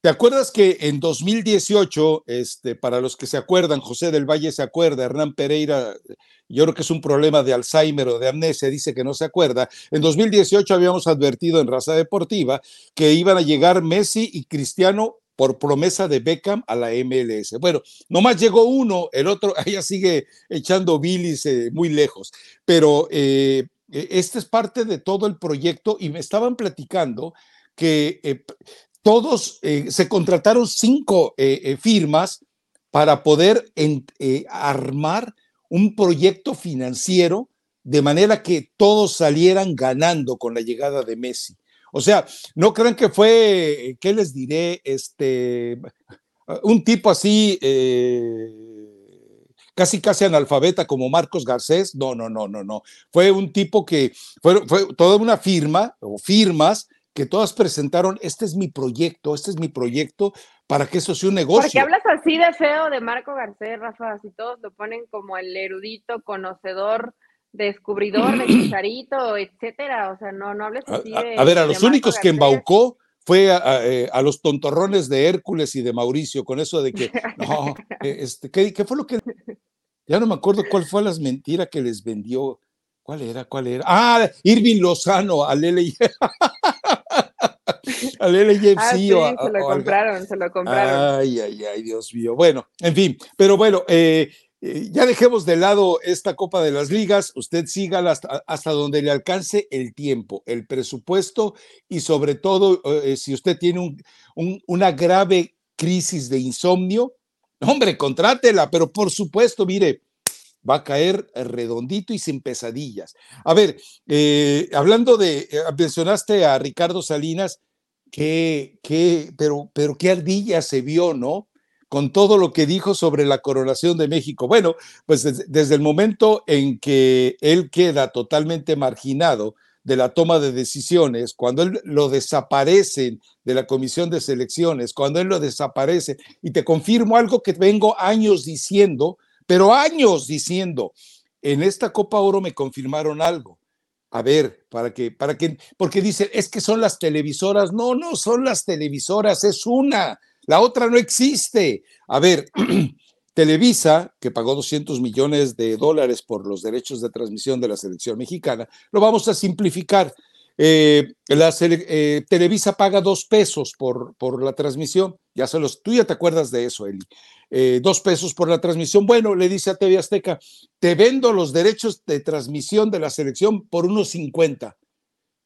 ¿Te acuerdas que en 2018, este, para los que se acuerdan, José del Valle se acuerda, Hernán Pereira, yo creo que es un problema de Alzheimer o de amnesia, dice que no se acuerda. En 2018 habíamos advertido en Raza Deportiva que iban a llegar Messi y Cristiano por promesa de Beckham a la MLS. Bueno, nomás llegó uno, el otro allá sigue echando bilis eh, muy lejos, pero eh, e, este es parte de todo el proyecto y me estaban platicando que eh, todos se contrataron cinco firmas para poder armar un proyecto financiero de manera que todos salieran ganando con la llegada de Messi. O sea, no crean que fue, ¿qué les diré? Este, un tipo así, casi casi analfabeta como Marcos Garcés. No, no, no, no, no. Fue un tipo que fue, fue toda una firma o firmas que todas presentaron, este es mi proyecto, este es mi proyecto para que eso sea un negocio. Porque hablas así de feo de Marco Garcés, Rafa, así todos lo ponen como el erudito, conocedor, descubridor de Chicharito, etcétera, o sea, no, no hables así de... A, ver, a los únicos que embaucó fue eh, a, los tontorrones de Hércules y de Mauricio, con eso de que, no, eh, este, ¿qué, ¿qué, fue lo que... Ya no me acuerdo cuál fue las mentiras que les vendió. ¿Cuál era? ¿Cuál era? Ah, Irving Lozano, a Lele. al LFC ah, sí, se lo compraron, se lo compraron. Ay, ay, ay, Dios mío. Bueno, en fin, pero bueno, eh, eh, ya dejemos de lado esta Copa de las Ligas, usted siga hasta, donde le alcance el tiempo, el presupuesto y sobre todo eh, si usted tiene un, una grave crisis de insomnio, hombre, contrátela, pero por supuesto, mire, va a caer redondito y sin pesadillas. A ver, hablando de, mencionaste a Ricardo Salinas, qué, qué, pero, pero qué ardilla se vio, ¿no? Con todo lo que dijo sobre la coronación de México. Bueno, pues desde, el momento en que él queda totalmente marginado de la toma de decisiones, cuando él lo desaparece de la comisión de selecciones, cuando él lo desaparece, y te confirmo algo que vengo años diciendo, pero años diciendo, en esta Copa Oro me confirmaron algo a ver, para que, para que, porque dicen, es que son las televisoras. No, no son las televisoras, es una. La otra no existe. A ver, Televisa, que pagó 200 millones de dólares por los derechos de transmisión de la selección mexicana, lo vamos a simplificar. Eh, eh, Televisa paga dos pesos por, por la transmisión. Ya se los, tú ya te acuerdas de eso, Eli. Eh, dos pesos por la transmisión. Bueno, le dice a TV Azteca, te vendo los derechos de transmisión de la selección por unos 50.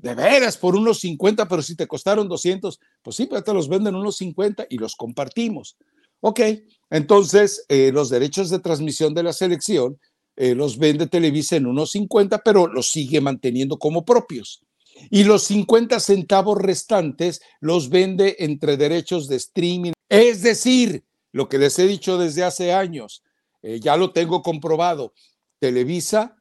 De veras, por unos 50, pero si te costaron 200, pues sí, pero te los venden unos 50 y los compartimos. Ok, entonces eh, los derechos de transmisión de la selección eh, los vende Televisa en unos 50, pero los sigue manteniendo como propios. Y los 50 centavos restantes los vende entre derechos de streaming. Es decir, lo que les he dicho desde hace años, eh, ya lo tengo comprobado. Televisa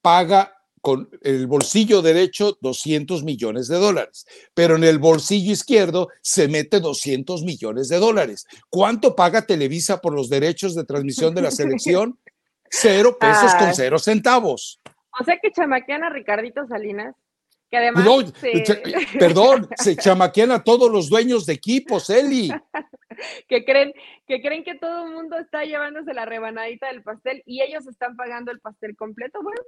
paga con el bolsillo derecho 200 millones de dólares, pero en el bolsillo izquierdo se mete 200 millones de dólares. ¿Cuánto paga Televisa por los derechos de transmisión de la selección? Cero pesos con cero centavos. O sea que chamaquean a Ricardito Salinas, que además... perdón, se chamaquean a todos los dueños de equipos, Eli. que creen que creen que todo el mundo está llevándose la rebanadita del pastel y ellos están pagando el pastel completo. Bueno,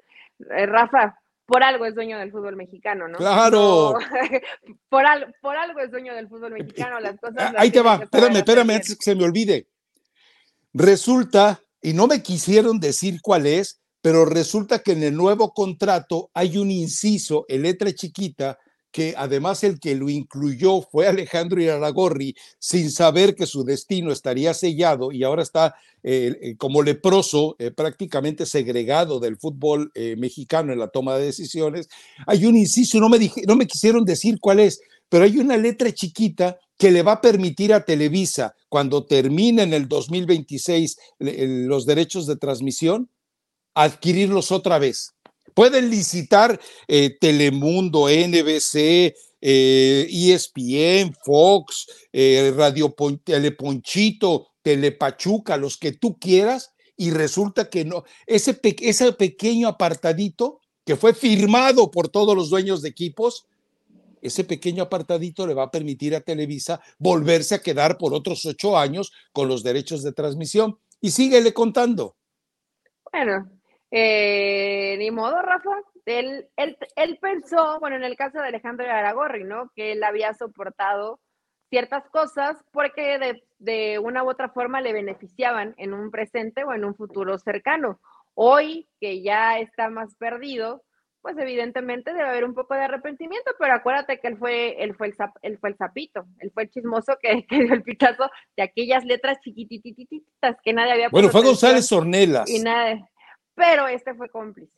eh, Rafa, por algo es dueño del fútbol mexicano, ¿no? Claro. por, por algo es dueño del fútbol mexicano, las cosas. Ahí te va, espérame, espérame, antes que se me olvide. Resulta, y no me quisieron decir cuál es, pero resulta que en el nuevo contrato hay un inciso en letra chiquita que además el que lo incluyó fue Alejandro Iraragorri sin saber que su destino estaría sellado y ahora está eh, eh, como leproso, eh, prácticamente segregado del fútbol mexicano en la toma de decisiones. Hay un inciso, no me, dije, no me quisieron decir cuál es, pero hay una letra chiquita que le va a permitir a Televisa, cuando termine en el 2026 los derechos de transmisión, adquirirlos otra vez. Pueden licitar eh, Telemundo, NBC, ESPN, eh, e Fox, eh, Radio Teleponchito, Telepachuca, los que tú quieras, y resulta que no, ese, ese pequeño apartadito que fue firmado por todos los dueños de equipos, ese pequeño apartadito le va a permitir a Televisa volverse a quedar por otros ocho años con los derechos de transmisión. Y síguele contando. Bueno, eh, ni modo, Rafa. Él, él, pensó, bueno, en el caso de Alejandro Aragorri, ¿no? Que él había soportado ciertas cosas porque de, de, una u otra forma le beneficiaban en un presente o en un futuro cercano. Hoy, que ya está más perdido, pues evidentemente debe haber un poco de arrepentimiento, pero acuérdate que él fue, él fue, el, él fue el sapito, él fue el chismoso que, que, dio el pitazo de aquellas letras chiquitititas que nadie había Bueno, fue González Ornelas. Y nada, pero este fue cómplice.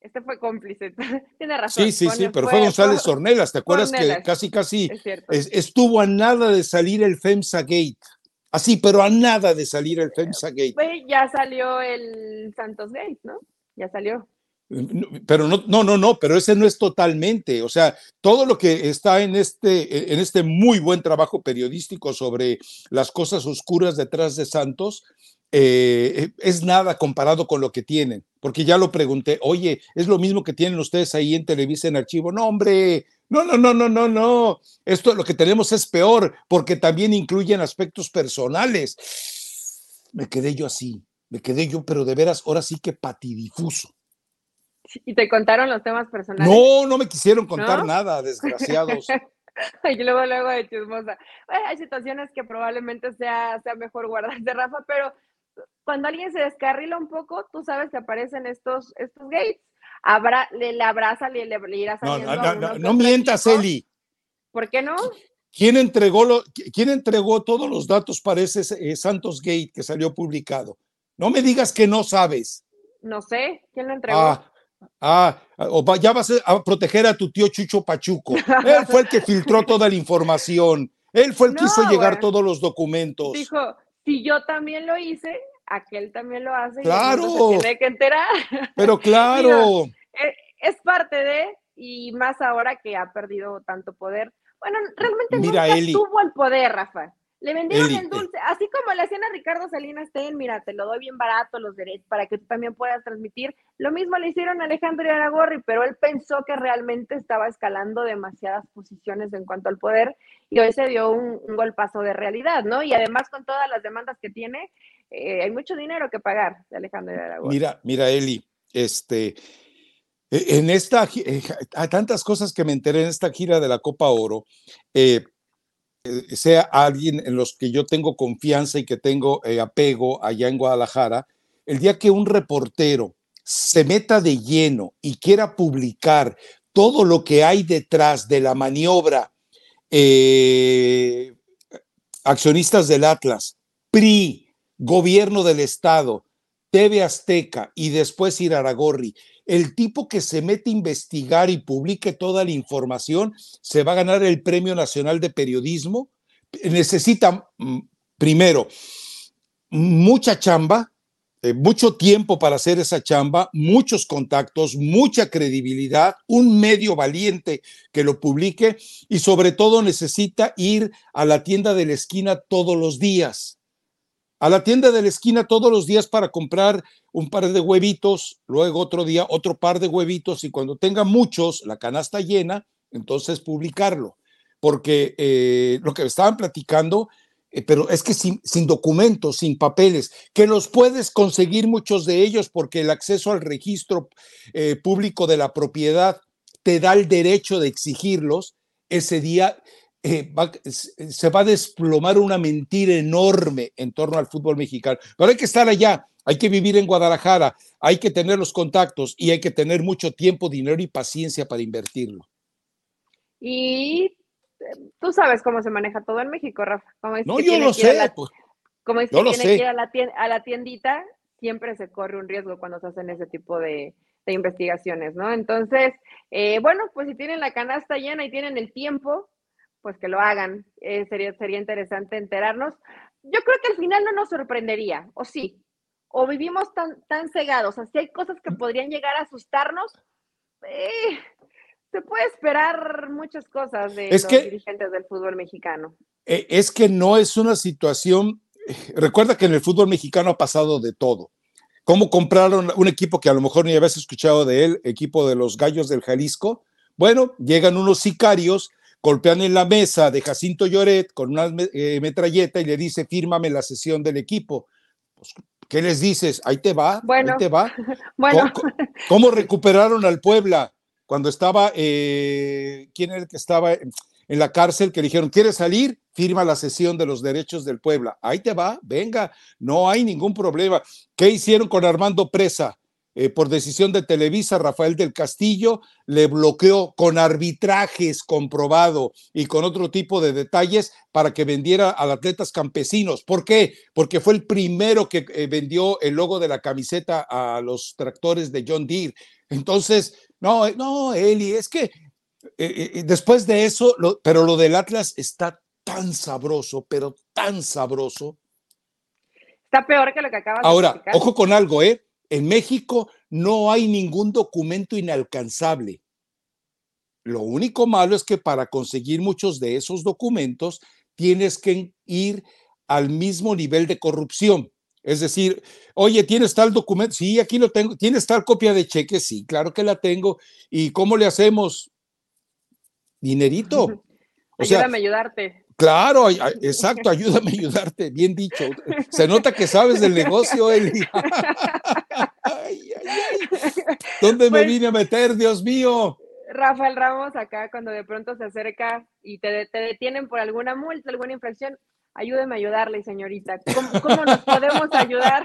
Este fue cómplice. Tiene razón. Sí, sí, sí, pero fue, González Ornelas. ¿Te acuerdas que casi, casi estuvo a nada de salir el FEMSA Gate? Así, pero a nada de salir el FEMSA Gate. ya salió el Santos Gate, ¿no? Ya salió. Pero no, no, no, no, pero ese no es totalmente, o sea, todo lo que está en este, en este muy buen trabajo periodístico sobre las cosas oscuras detrás de Santos, eh, es nada comparado con lo que tienen, porque ya lo pregunté, oye, ¿es lo mismo que tienen ustedes ahí en Televisa en archivo? No, hombre, no, no, no, no, no, no, esto lo que tenemos es peor, porque también incluyen aspectos personales. Me quedé yo así, me quedé yo, pero de veras, ahora sí que patidifuso. ¿Y te contaron los temas personales? No, no me quisieron contar nada, desgraciados. y luego, luego de chismosa. hay situaciones que probablemente sea, sea mejor guardarse, Rafa, pero cuando alguien se descarrila un poco, tú sabes que aparecen estos, estos gates. Abra, le, le abraza, le, le, le irá saliendo. No, no, no, no mientas, Eli. ¿Por qué no? ¿Quién entregó, lo, ¿Quién entregó todos los datos para ese eh, Santos Gate que salió publicado? No me digas que no sabes. No sé, ¿quién lo entregó? Ah, ah o ya vas a proteger a tu tío Chucho Pachuco. Él fue el que filtró toda la información. Él fue el que hizo llegar todos los documentos. Dijo, si yo también lo hice, aquel también lo hace. Claro. Y tiene que enterar. Pero claro. E, es parte de, y más ahora que ha perdido tanto poder. Bueno, realmente Mira, nunca tuvo el poder, Rafa. Le vendieron el dulce, así como le hacían a Ricardo Salinas Ten, mira, te lo doy bien barato los derechos para que tú también puedas transmitir. Lo mismo le hicieron a Alejandro Aragorri, pero él pensó que realmente estaba escalando demasiadas posiciones en cuanto al poder y hoy se dio un, golpazo de realidad, ¿no? Y además con todas las demandas que tiene, eh, hay mucho dinero que pagar de Alejandro Aragorri. Mira, mira, Eli, este, e, en esta, eh, hay tantas cosas que me enteré en esta gira de la Copa Oro. Eh, eh, sea alguien en los que yo tengo confianza y que tengo eh, apego allá en Guadalajara, el día que un reportero se meta de lleno y quiera publicar todo lo que hay detrás de la maniobra, eh, accionistas del Atlas, PRI, gobierno del Estado, TV Azteca y después Iraragorri, el tipo que se mete a investigar y publique toda la información se va a ganar el Premio Nacional de Periodismo. Necesita, mm, primero, mucha chamba, eh, mucho tiempo para hacer esa chamba, muchos contactos, mucha credibilidad, un medio valiente que lo publique y sobre todo necesita ir a la tienda de la esquina todos los días a la tienda de la esquina todos los días para comprar un par de huevitos, luego otro día otro par de huevitos y cuando tenga muchos, la canasta llena, entonces publicarlo. Porque eh, lo que estaban platicando, eh, pero es que sin, documentos, sin papeles, que los puedes conseguir muchos de ellos porque el acceso al registro eh, público de la propiedad te da el derecho de exigirlos, ese día eh, se va a desplomar una mentira enorme en torno al fútbol mexicano. Pero hay que estar allá, hay que vivir en Guadalajara, hay que tener los contactos y hay que tener mucho tiempo, dinero y paciencia para invertirlo. Y tú sabes cómo se maneja todo en México, Rafa. no, yo lo sé. Pues, como es que tiene que ir a la, a la tiendita, siempre se corre un riesgo cuando se hacen ese tipo de, investigaciones, ¿no? Entonces, eh, bueno, pues si tienen la canasta llena y tienen el tiempo, pues que lo hagan. Eh, sería, sería interesante enterarnos. Yo creo que al final no nos sorprendería, o sí, o vivimos tan, tan cegados, así hay cosas que podrían llegar a asustarnos. Eh, se puede esperar muchas cosas de los dirigentes del fútbol mexicano. Eh, es que no es una situación, recuerda que en el fútbol mexicano ha pasado de todo. ¿Cómo compraron un equipo que a lo mejor ni habías escuchado de él, equipo de los Gallos del Jalisco? Bueno, llegan unos sicarios, golpean en la mesa de Jacinto Lloret con una eh, metralleta y le dice, fírmame la sesión del equipo. Pues, ¿Qué les dices? Ahí te va, bueno, ahí te va. bueno. ¿Cómo, recuperaron al Puebla? cuando estaba, eh, ¿quién era el que estaba en, la cárcel? Que dijeron, ¿quieres salir? Firma la sesión de los derechos del Puebla. Ahí te va, venga, no hay ningún problema. ¿Qué hicieron con Armando Presa? Eh, por decisión de Televisa, Rafael del Castillo le bloqueó con arbitrajes comprobado y con otro tipo de detalles para que vendiera a atletas campesinos. ¿Por qué? Porque fue el primero que eh, vendió el logo de la camiseta a los tractores de John Deere. Entonces, no, eh, no, Eli, es que eh, después de eso, pero lo del Atlas está tan sabroso, pero tan sabroso. Está peor que lo que acabas Ahora, de Ahora, ojo con algo, ¿eh? En México no hay ningún documento inalcanzable. Lo único malo es que para conseguir muchos de esos documentos tienes que ir al mismo nivel de corrupción. Es decir, oye, ¿tienes tal documento? Sí, aquí lo tengo. ¿Tienes tal copia de cheque? Sí, claro que la tengo. ¿Y cómo le hacemos? Dinerito. ayúdame a ayudarte. Claro, exacto, ayúdame a ayudarte, bien dicho. Se nota que sabes del negocio, Eli. ¿Dónde me pues vine a meter, Dios mío? Rafael Ramos, acá cuando de pronto se acerca y te, te detienen por alguna multa, alguna infracción, ayúdeme a ayudarle, señorita. ¿Cómo, nos podemos ayudar?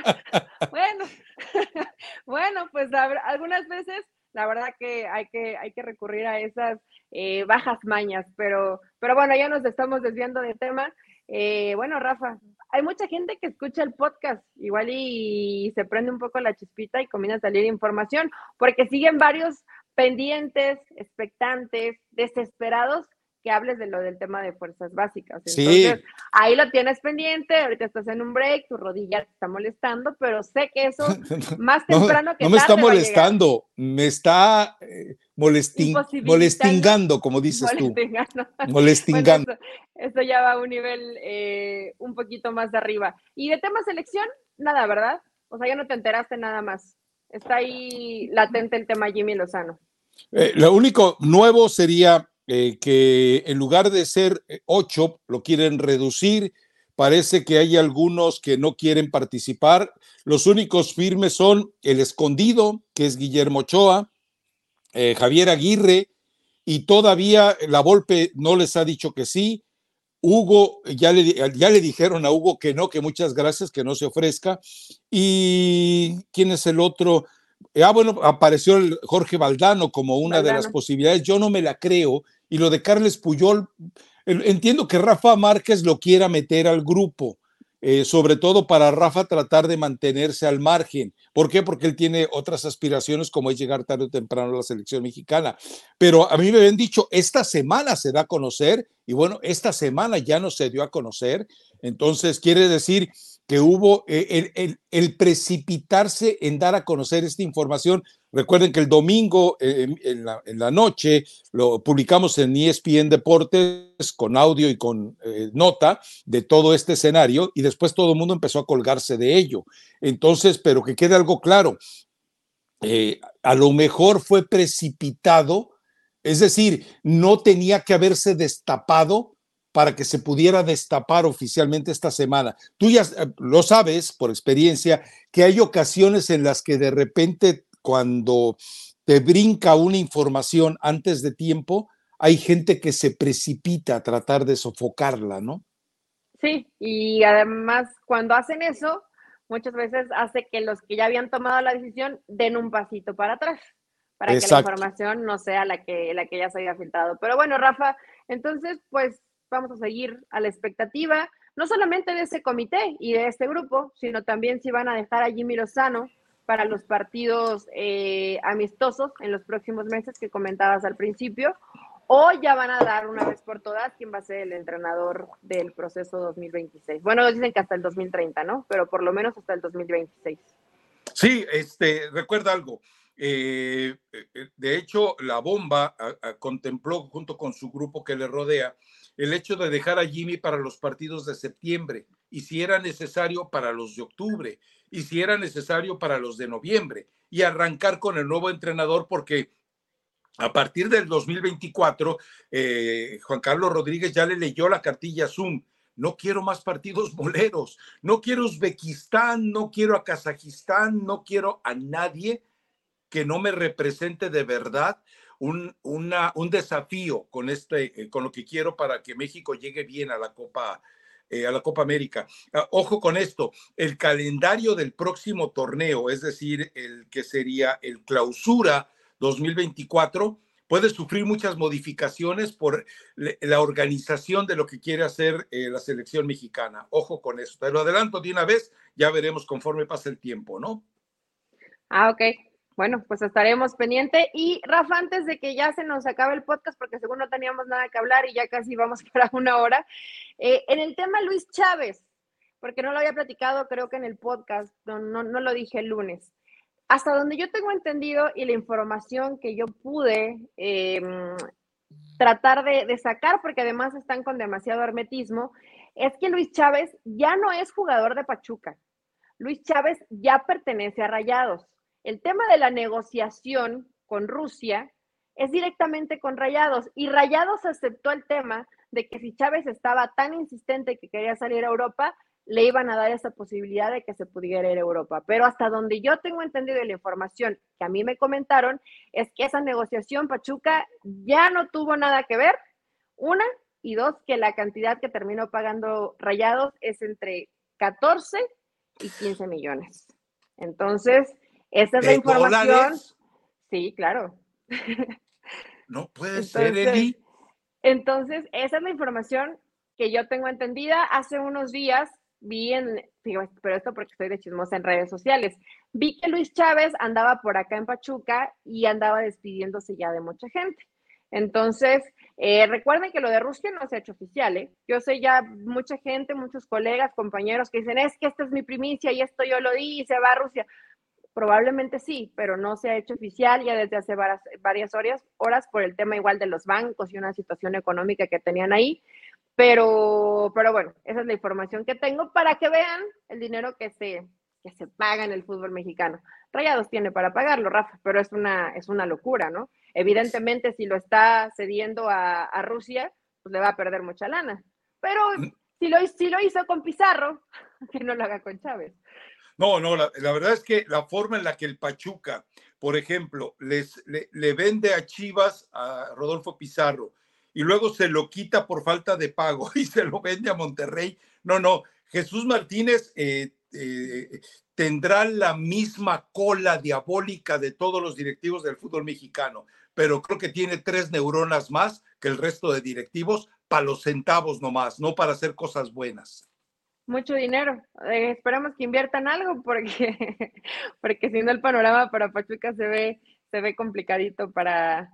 Bueno, bueno, pues algunas veces la verdad que hay que, hay que recurrir a esas eh, bajas mañas, pero, pero bueno, ya nos estamos desviando del tema. Eh, bueno, Rafa, hay mucha gente que escucha el podcast, igual y se prende un poco la chispita y comienza a salir información, porque siguen varios pendientes, expectantes, desesperados que hables de lo del tema de fuerzas básicas. Entonces, ahí lo tienes pendiente, ahorita estás en un break, tu rodilla te está molestando, pero sé que eso más temprano que no, no me está molestando, me está eh, molestingando, como dices tú. Molestingando. eso, ya va a un nivel eh, un poquito más de arriba. Y de tema selección, nada, ¿verdad? O sea, ya no te enteraste nada más. Está ahí latente el tema Jimmy Lozano. Eh, lo único nuevo sería eh, que en lugar de ser eh, ocho, lo quieren reducir. Parece que hay algunos que no quieren participar. Los únicos firmes son el escondido, que es Guillermo Ochoa, eh, Javier Aguirre, y todavía la Volpe no les ha dicho que sí. Hugo, ya le, ya le dijeron a Hugo que no, que muchas gracias, que no se ofrezca. ¿Y quién es el otro? Ah, bueno, apareció el Jorge Valdano como una de las posibilidades. Yo no me la creo y lo de Carles Puyol, entiendo que Rafa Márquez lo quiera meter al grupo, eh, sobre todo para Rafa tratar de mantenerse al margen. ¿Por qué? Porque él tiene otras aspiraciones como es llegar tarde o temprano a la selección mexicana. Pero a mí me habían dicho, esta semana se da a conocer y bueno, esta semana ya no se dio a conocer. Entonces quiere decir que hubo eh, el, precipitarse en dar a conocer esta información. Recuerden que el domingo eh, en, la, noche lo publicamos en ESPN Deportes con audio y con eh, nota de todo este escenario y después todo el mundo empezó a colgarse de ello. Entonces, pero que quede algo claro, a lo mejor fue precipitado, es decir, no tenía que haberse destapado para que se pudiera destapar oficialmente esta semana. Tú ya eh, lo sabes por experiencia que hay ocasiones en las que de repente cuando te brinca una información antes de tiempo, hay gente que se precipita a tratar de sofocarla, ¿no? Sí, y además cuando hacen eso, muchas veces hace que los que ya habían tomado la decisión den un pasito para atrás, para que la información no sea la que, la que ya se haya filtrado. Pero bueno, Rafa, entonces pues vamos a seguir a la expectativa, no solamente de ese comité y de este grupo, sino también si van a dejar a Jimmy Lozano para los partidos eh, amistosos en los próximos meses que comentabas al principio, o ya van a dar una vez por todas quién va a ser el entrenador del proceso 2026. Bueno, dicen que hasta el 2030, ¿no? Pero por lo menos hasta el 2026. Sí, este, recuerda algo. Eh, eh, de hecho, la bomba contempló junto con su grupo que le rodea el hecho de dejar a Jimmy para los partidos de septiembre y si era necesario para los de octubre y si era necesario para los de noviembre y arrancar con el nuevo entrenador porque a partir del 2024, eh, Juan Carlos Rodríguez ya le leyó la cartilla Zoom. No quiero más partidos boleros, no quiero Uzbekistán, no quiero a Kazajistán, no quiero a nadie que no me represente de verdad un, una, un desafío con, este, eh, con lo que quiero para que México llegue bien a la Copa, eh, a la Copa América. Ah, ojo con esto, el calendario del próximo torneo, es decir, el que sería el clausura 2024 puede sufrir muchas modificaciones por la organización de lo que quiere hacer eh, la selección mexicana. Ojo con eso. Te lo adelanto de una vez, ya veremos conforme pase el tiempo, ¿no? Ah, ok. Bueno, pues estaremos pendiente. Y Rafa, antes de que ya se nos acabe el podcast, porque según no teníamos nada que hablar y ya casi vamos para una hora, eh, en el tema Luis Chávez, porque no lo había platicado, creo que en el podcast, no, no, no lo dije el lunes hasta donde yo tengo entendido y la información que yo pude em, tratar de, sacar, porque además están con demasiado hermetismo, es que Luis Chávez ya no es jugador de Pachuca. Luis Chávez ya pertenece a Rayados. El tema de la negociación con Rusia es directamente con Rayados y Rayados aceptó el tema de que si Chávez estaba tan insistente que quería salir a Europa, le iban a dar esa posibilidad de que se pudiera ir a Europa. Pero hasta donde yo tengo entendido la información que a mí me comentaron, es que esa negociación Pachuca ya no tuvo nada que ver. Una, y dos, que la cantidad que terminó pagando Rayados es entre 14 y 15 millones. Entonces, esa es la información. Sí, claro. No puede ser, Eli. Entonces, esa es la información que yo tengo entendida. Hace unos días vi en, pero esto porque estoy de chismosa en redes sociales, vi que Luis Chávez andaba por acá en Pachuca y andaba despidiéndose ya de mucha gente. Entonces, eh, recuerden que lo de Rusia no se ha hecho oficial, ¿eh? Yo sé ya mucha gente, muchos colegas, compañeros que dicen, es que esta es mi primicia y esto yo lo di y se va a Rusia. Probablemente sí, pero no se ha hecho oficial ya desde hace varias, varias horas, horas por el tema igual de los bancos y una situación económica que tenían ahí. Pero, pero bueno, esa es la información que tengo para que vean el dinero que se, que se paga en el fútbol mexicano. Rayados tiene para pagarlo, Rafa, pero es una, es una locura, ¿no? Evidentemente, si lo está cediendo a, Rusia, pues le va a perder mucha lana. Pero mm. si lo, si lo hizo con Pizarro, que no lo haga con Chávez. No, no, la, verdad es que la forma en la que el Pachuca, por ejemplo, les, le vende a Chivas a Rodolfo Pizarro, y luego se lo quita por falta de pago y se lo vende a Monterrey. No, no, Jesús Martínez eh, eh, tendrá la misma cola diabólica de todos los directivos del fútbol mexicano, pero creo que tiene tres neuronas más que el resto de directivos para los centavos nomás, no para hacer cosas buenas. Mucho dinero. Eh, esperamos que inviertan algo porque, porque si no el panorama para Pachuca se ve, se ve complicadito para,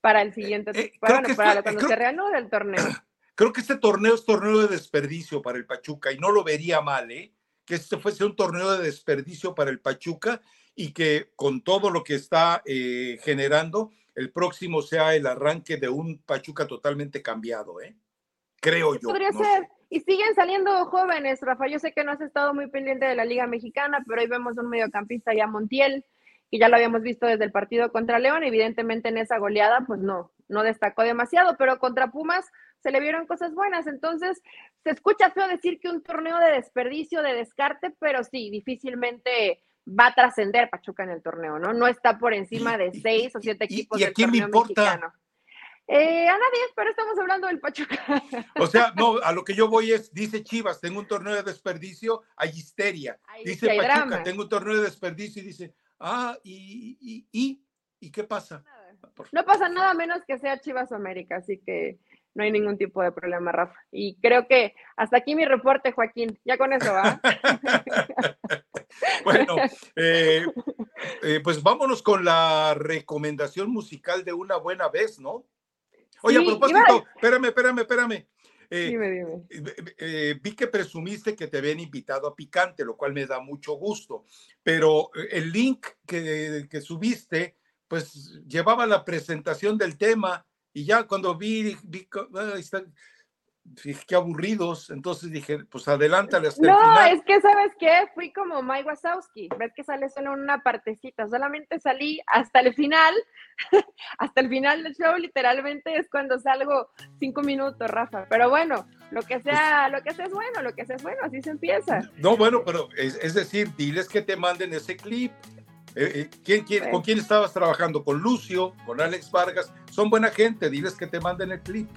para el siguiente, eh, para, para cuando se reanude el torneo. Creo que este torneo es torneo de desperdicio para el Pachuca y no lo vería mal, ¿eh? Que este fuese un torneo de desperdicio para el Pachuca y que con todo lo que está eh, generando, el próximo sea el arranque de un Pachuca totalmente cambiado, ¿eh? Creo yo. Podría ser. Y siguen saliendo jóvenes, Rafa. Yo sé que no has estado muy pendiente de la Liga Mexicana, pero hoy vemos un mediocampista ya Montiel, y ya lo habíamos visto desde el partido contra León, evidentemente en esa goleada pues no, no destacó demasiado, pero contra Pumas se le vieron cosas buenas, entonces se escucha feo decir que un torneo de desperdicio, de descarte, pero sí, difícilmente va a trascender Pachuca en el torneo, ¿no? No está por encima de seis o siete equipos ¿Y, a quién torneo importa? mexicano. Eh, a nadie, pero estamos hablando del Pachuca. O sea, no, a lo que yo voy es, dice Chivas, tengo un torneo de desperdicio, hay histeria. Ahí dice hay Pachuca, drama. tengo un torneo de desperdicio y dice, ah, y, y, y, ¿y qué pasa? No pasa nada menos que sea Chivas o América, así que no hay ningún tipo de problema, Rafa. Y creo que hasta aquí mi reporte, Joaquín. Ya con eso va. Bueno, eh, eh, pues vámonos con la recomendación musical de una buena vez, ¿no? Oye, Sí, a propósito, iba espérame, espérame, espérame. Eh, dime, dime. eh, eh, vi que presumiste que te habían invitado a Picante, lo cual me da mucho gusto, pero el link que, que subiste, pues llevaba la presentación del tema y ya cuando vi, vi ah, está- dije, qué aburridos, entonces dije, pues adelántale hasta el No, final. es que, ¿sabes qué? Fui como Mike Wazowski. Ves que sale solo una partecita. Solamente salí hasta el final. hasta el final del show, literalmente, es cuando salgo cinco minutos, Rafa. Pero bueno, lo que sea, lo que sea es bueno, lo que sea es bueno, así se empieza. No, bueno, pero es, es decir, diles que te manden ese clip. Eh, eh, ¿quién, quién-. ¿Con quién estabas trabajando? ¿Con Lucio? ¿Con Alex Vargas? Son buena gente, diles que te manden el clip.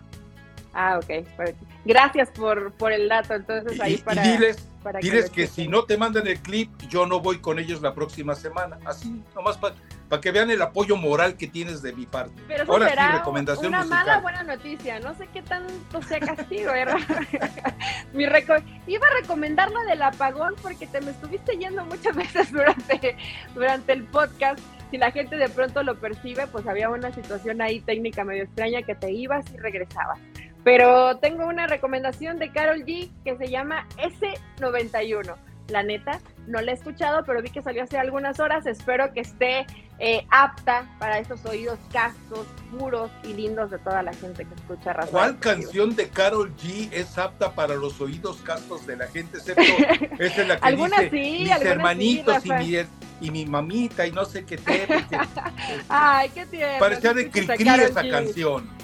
Ah, ok. Pero- Gracias por, por el dato. Entonces, Y, ahí y para. diles, para diles lo que si no te mandan el clip, yo no voy con ellos la próxima semana. Así, nomás para que vean el apoyo moral que tienes de mi parte. Pero eso Ahora sí, será recomendación una musical. mala buena noticia. No sé qué tanto sea castigo. Mi reco- Iba a recomendar la del apagón porque te me estuviste yendo muchas veces durante, durante el podcast. Si la gente de pronto lo percibe, pues había una situación ahí técnica medio extraña que te ibas y regresabas. Pero tengo una recomendación de Carol G que se llama S91. La neta, no la he escuchado, pero vi que salió hace algunas horas. Espero que esté eh, apta para esos oídos castos, puros y lindos de toda la gente que escucha Raza ¿Cuál canción de Carol G es apta para los oídos castos de la gente? Excepto esa es la que Algunas dice sí, mis sí, hermanitos y, mi, y mi mamita y no sé qué te. porque Ay, qué tierno. Parecía de cri Karol esa G. canción.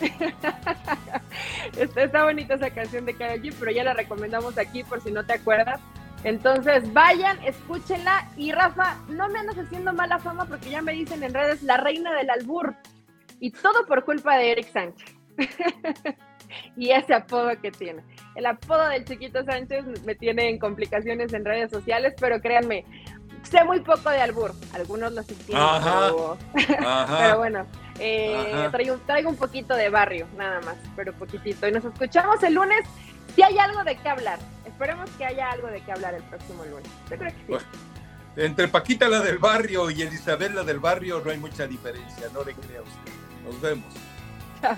Está, está bonita esa canción de Karol G, pero ya la recomendamos aquí por si no te acuerdas. Entonces, vayan, escúchenla. Y Rafa, no me andas haciendo mala fama porque ya me dicen en redes la reina del albur. Y todo por culpa de Eric Sánchez. y ese apodo que tiene. El apodo del chiquito Sánchez me tiene en complicaciones en redes sociales, pero créanme, sé muy poco de albur. Algunos lo sí tienen, Ajá. pero, Ajá. pero bueno, eh, traigo, traigo un poquito de barrio, nada más, pero poquitito. Y nos escuchamos el lunes. Si hay algo de qué hablar, esperemos que haya algo de qué hablar el próximo lunes. Yo creo que sí. Bueno, Entre Paquita la del barrio y Elizabeth la del barrio no hay mucha diferencia, no le crea usted. Nos vemos. Chao.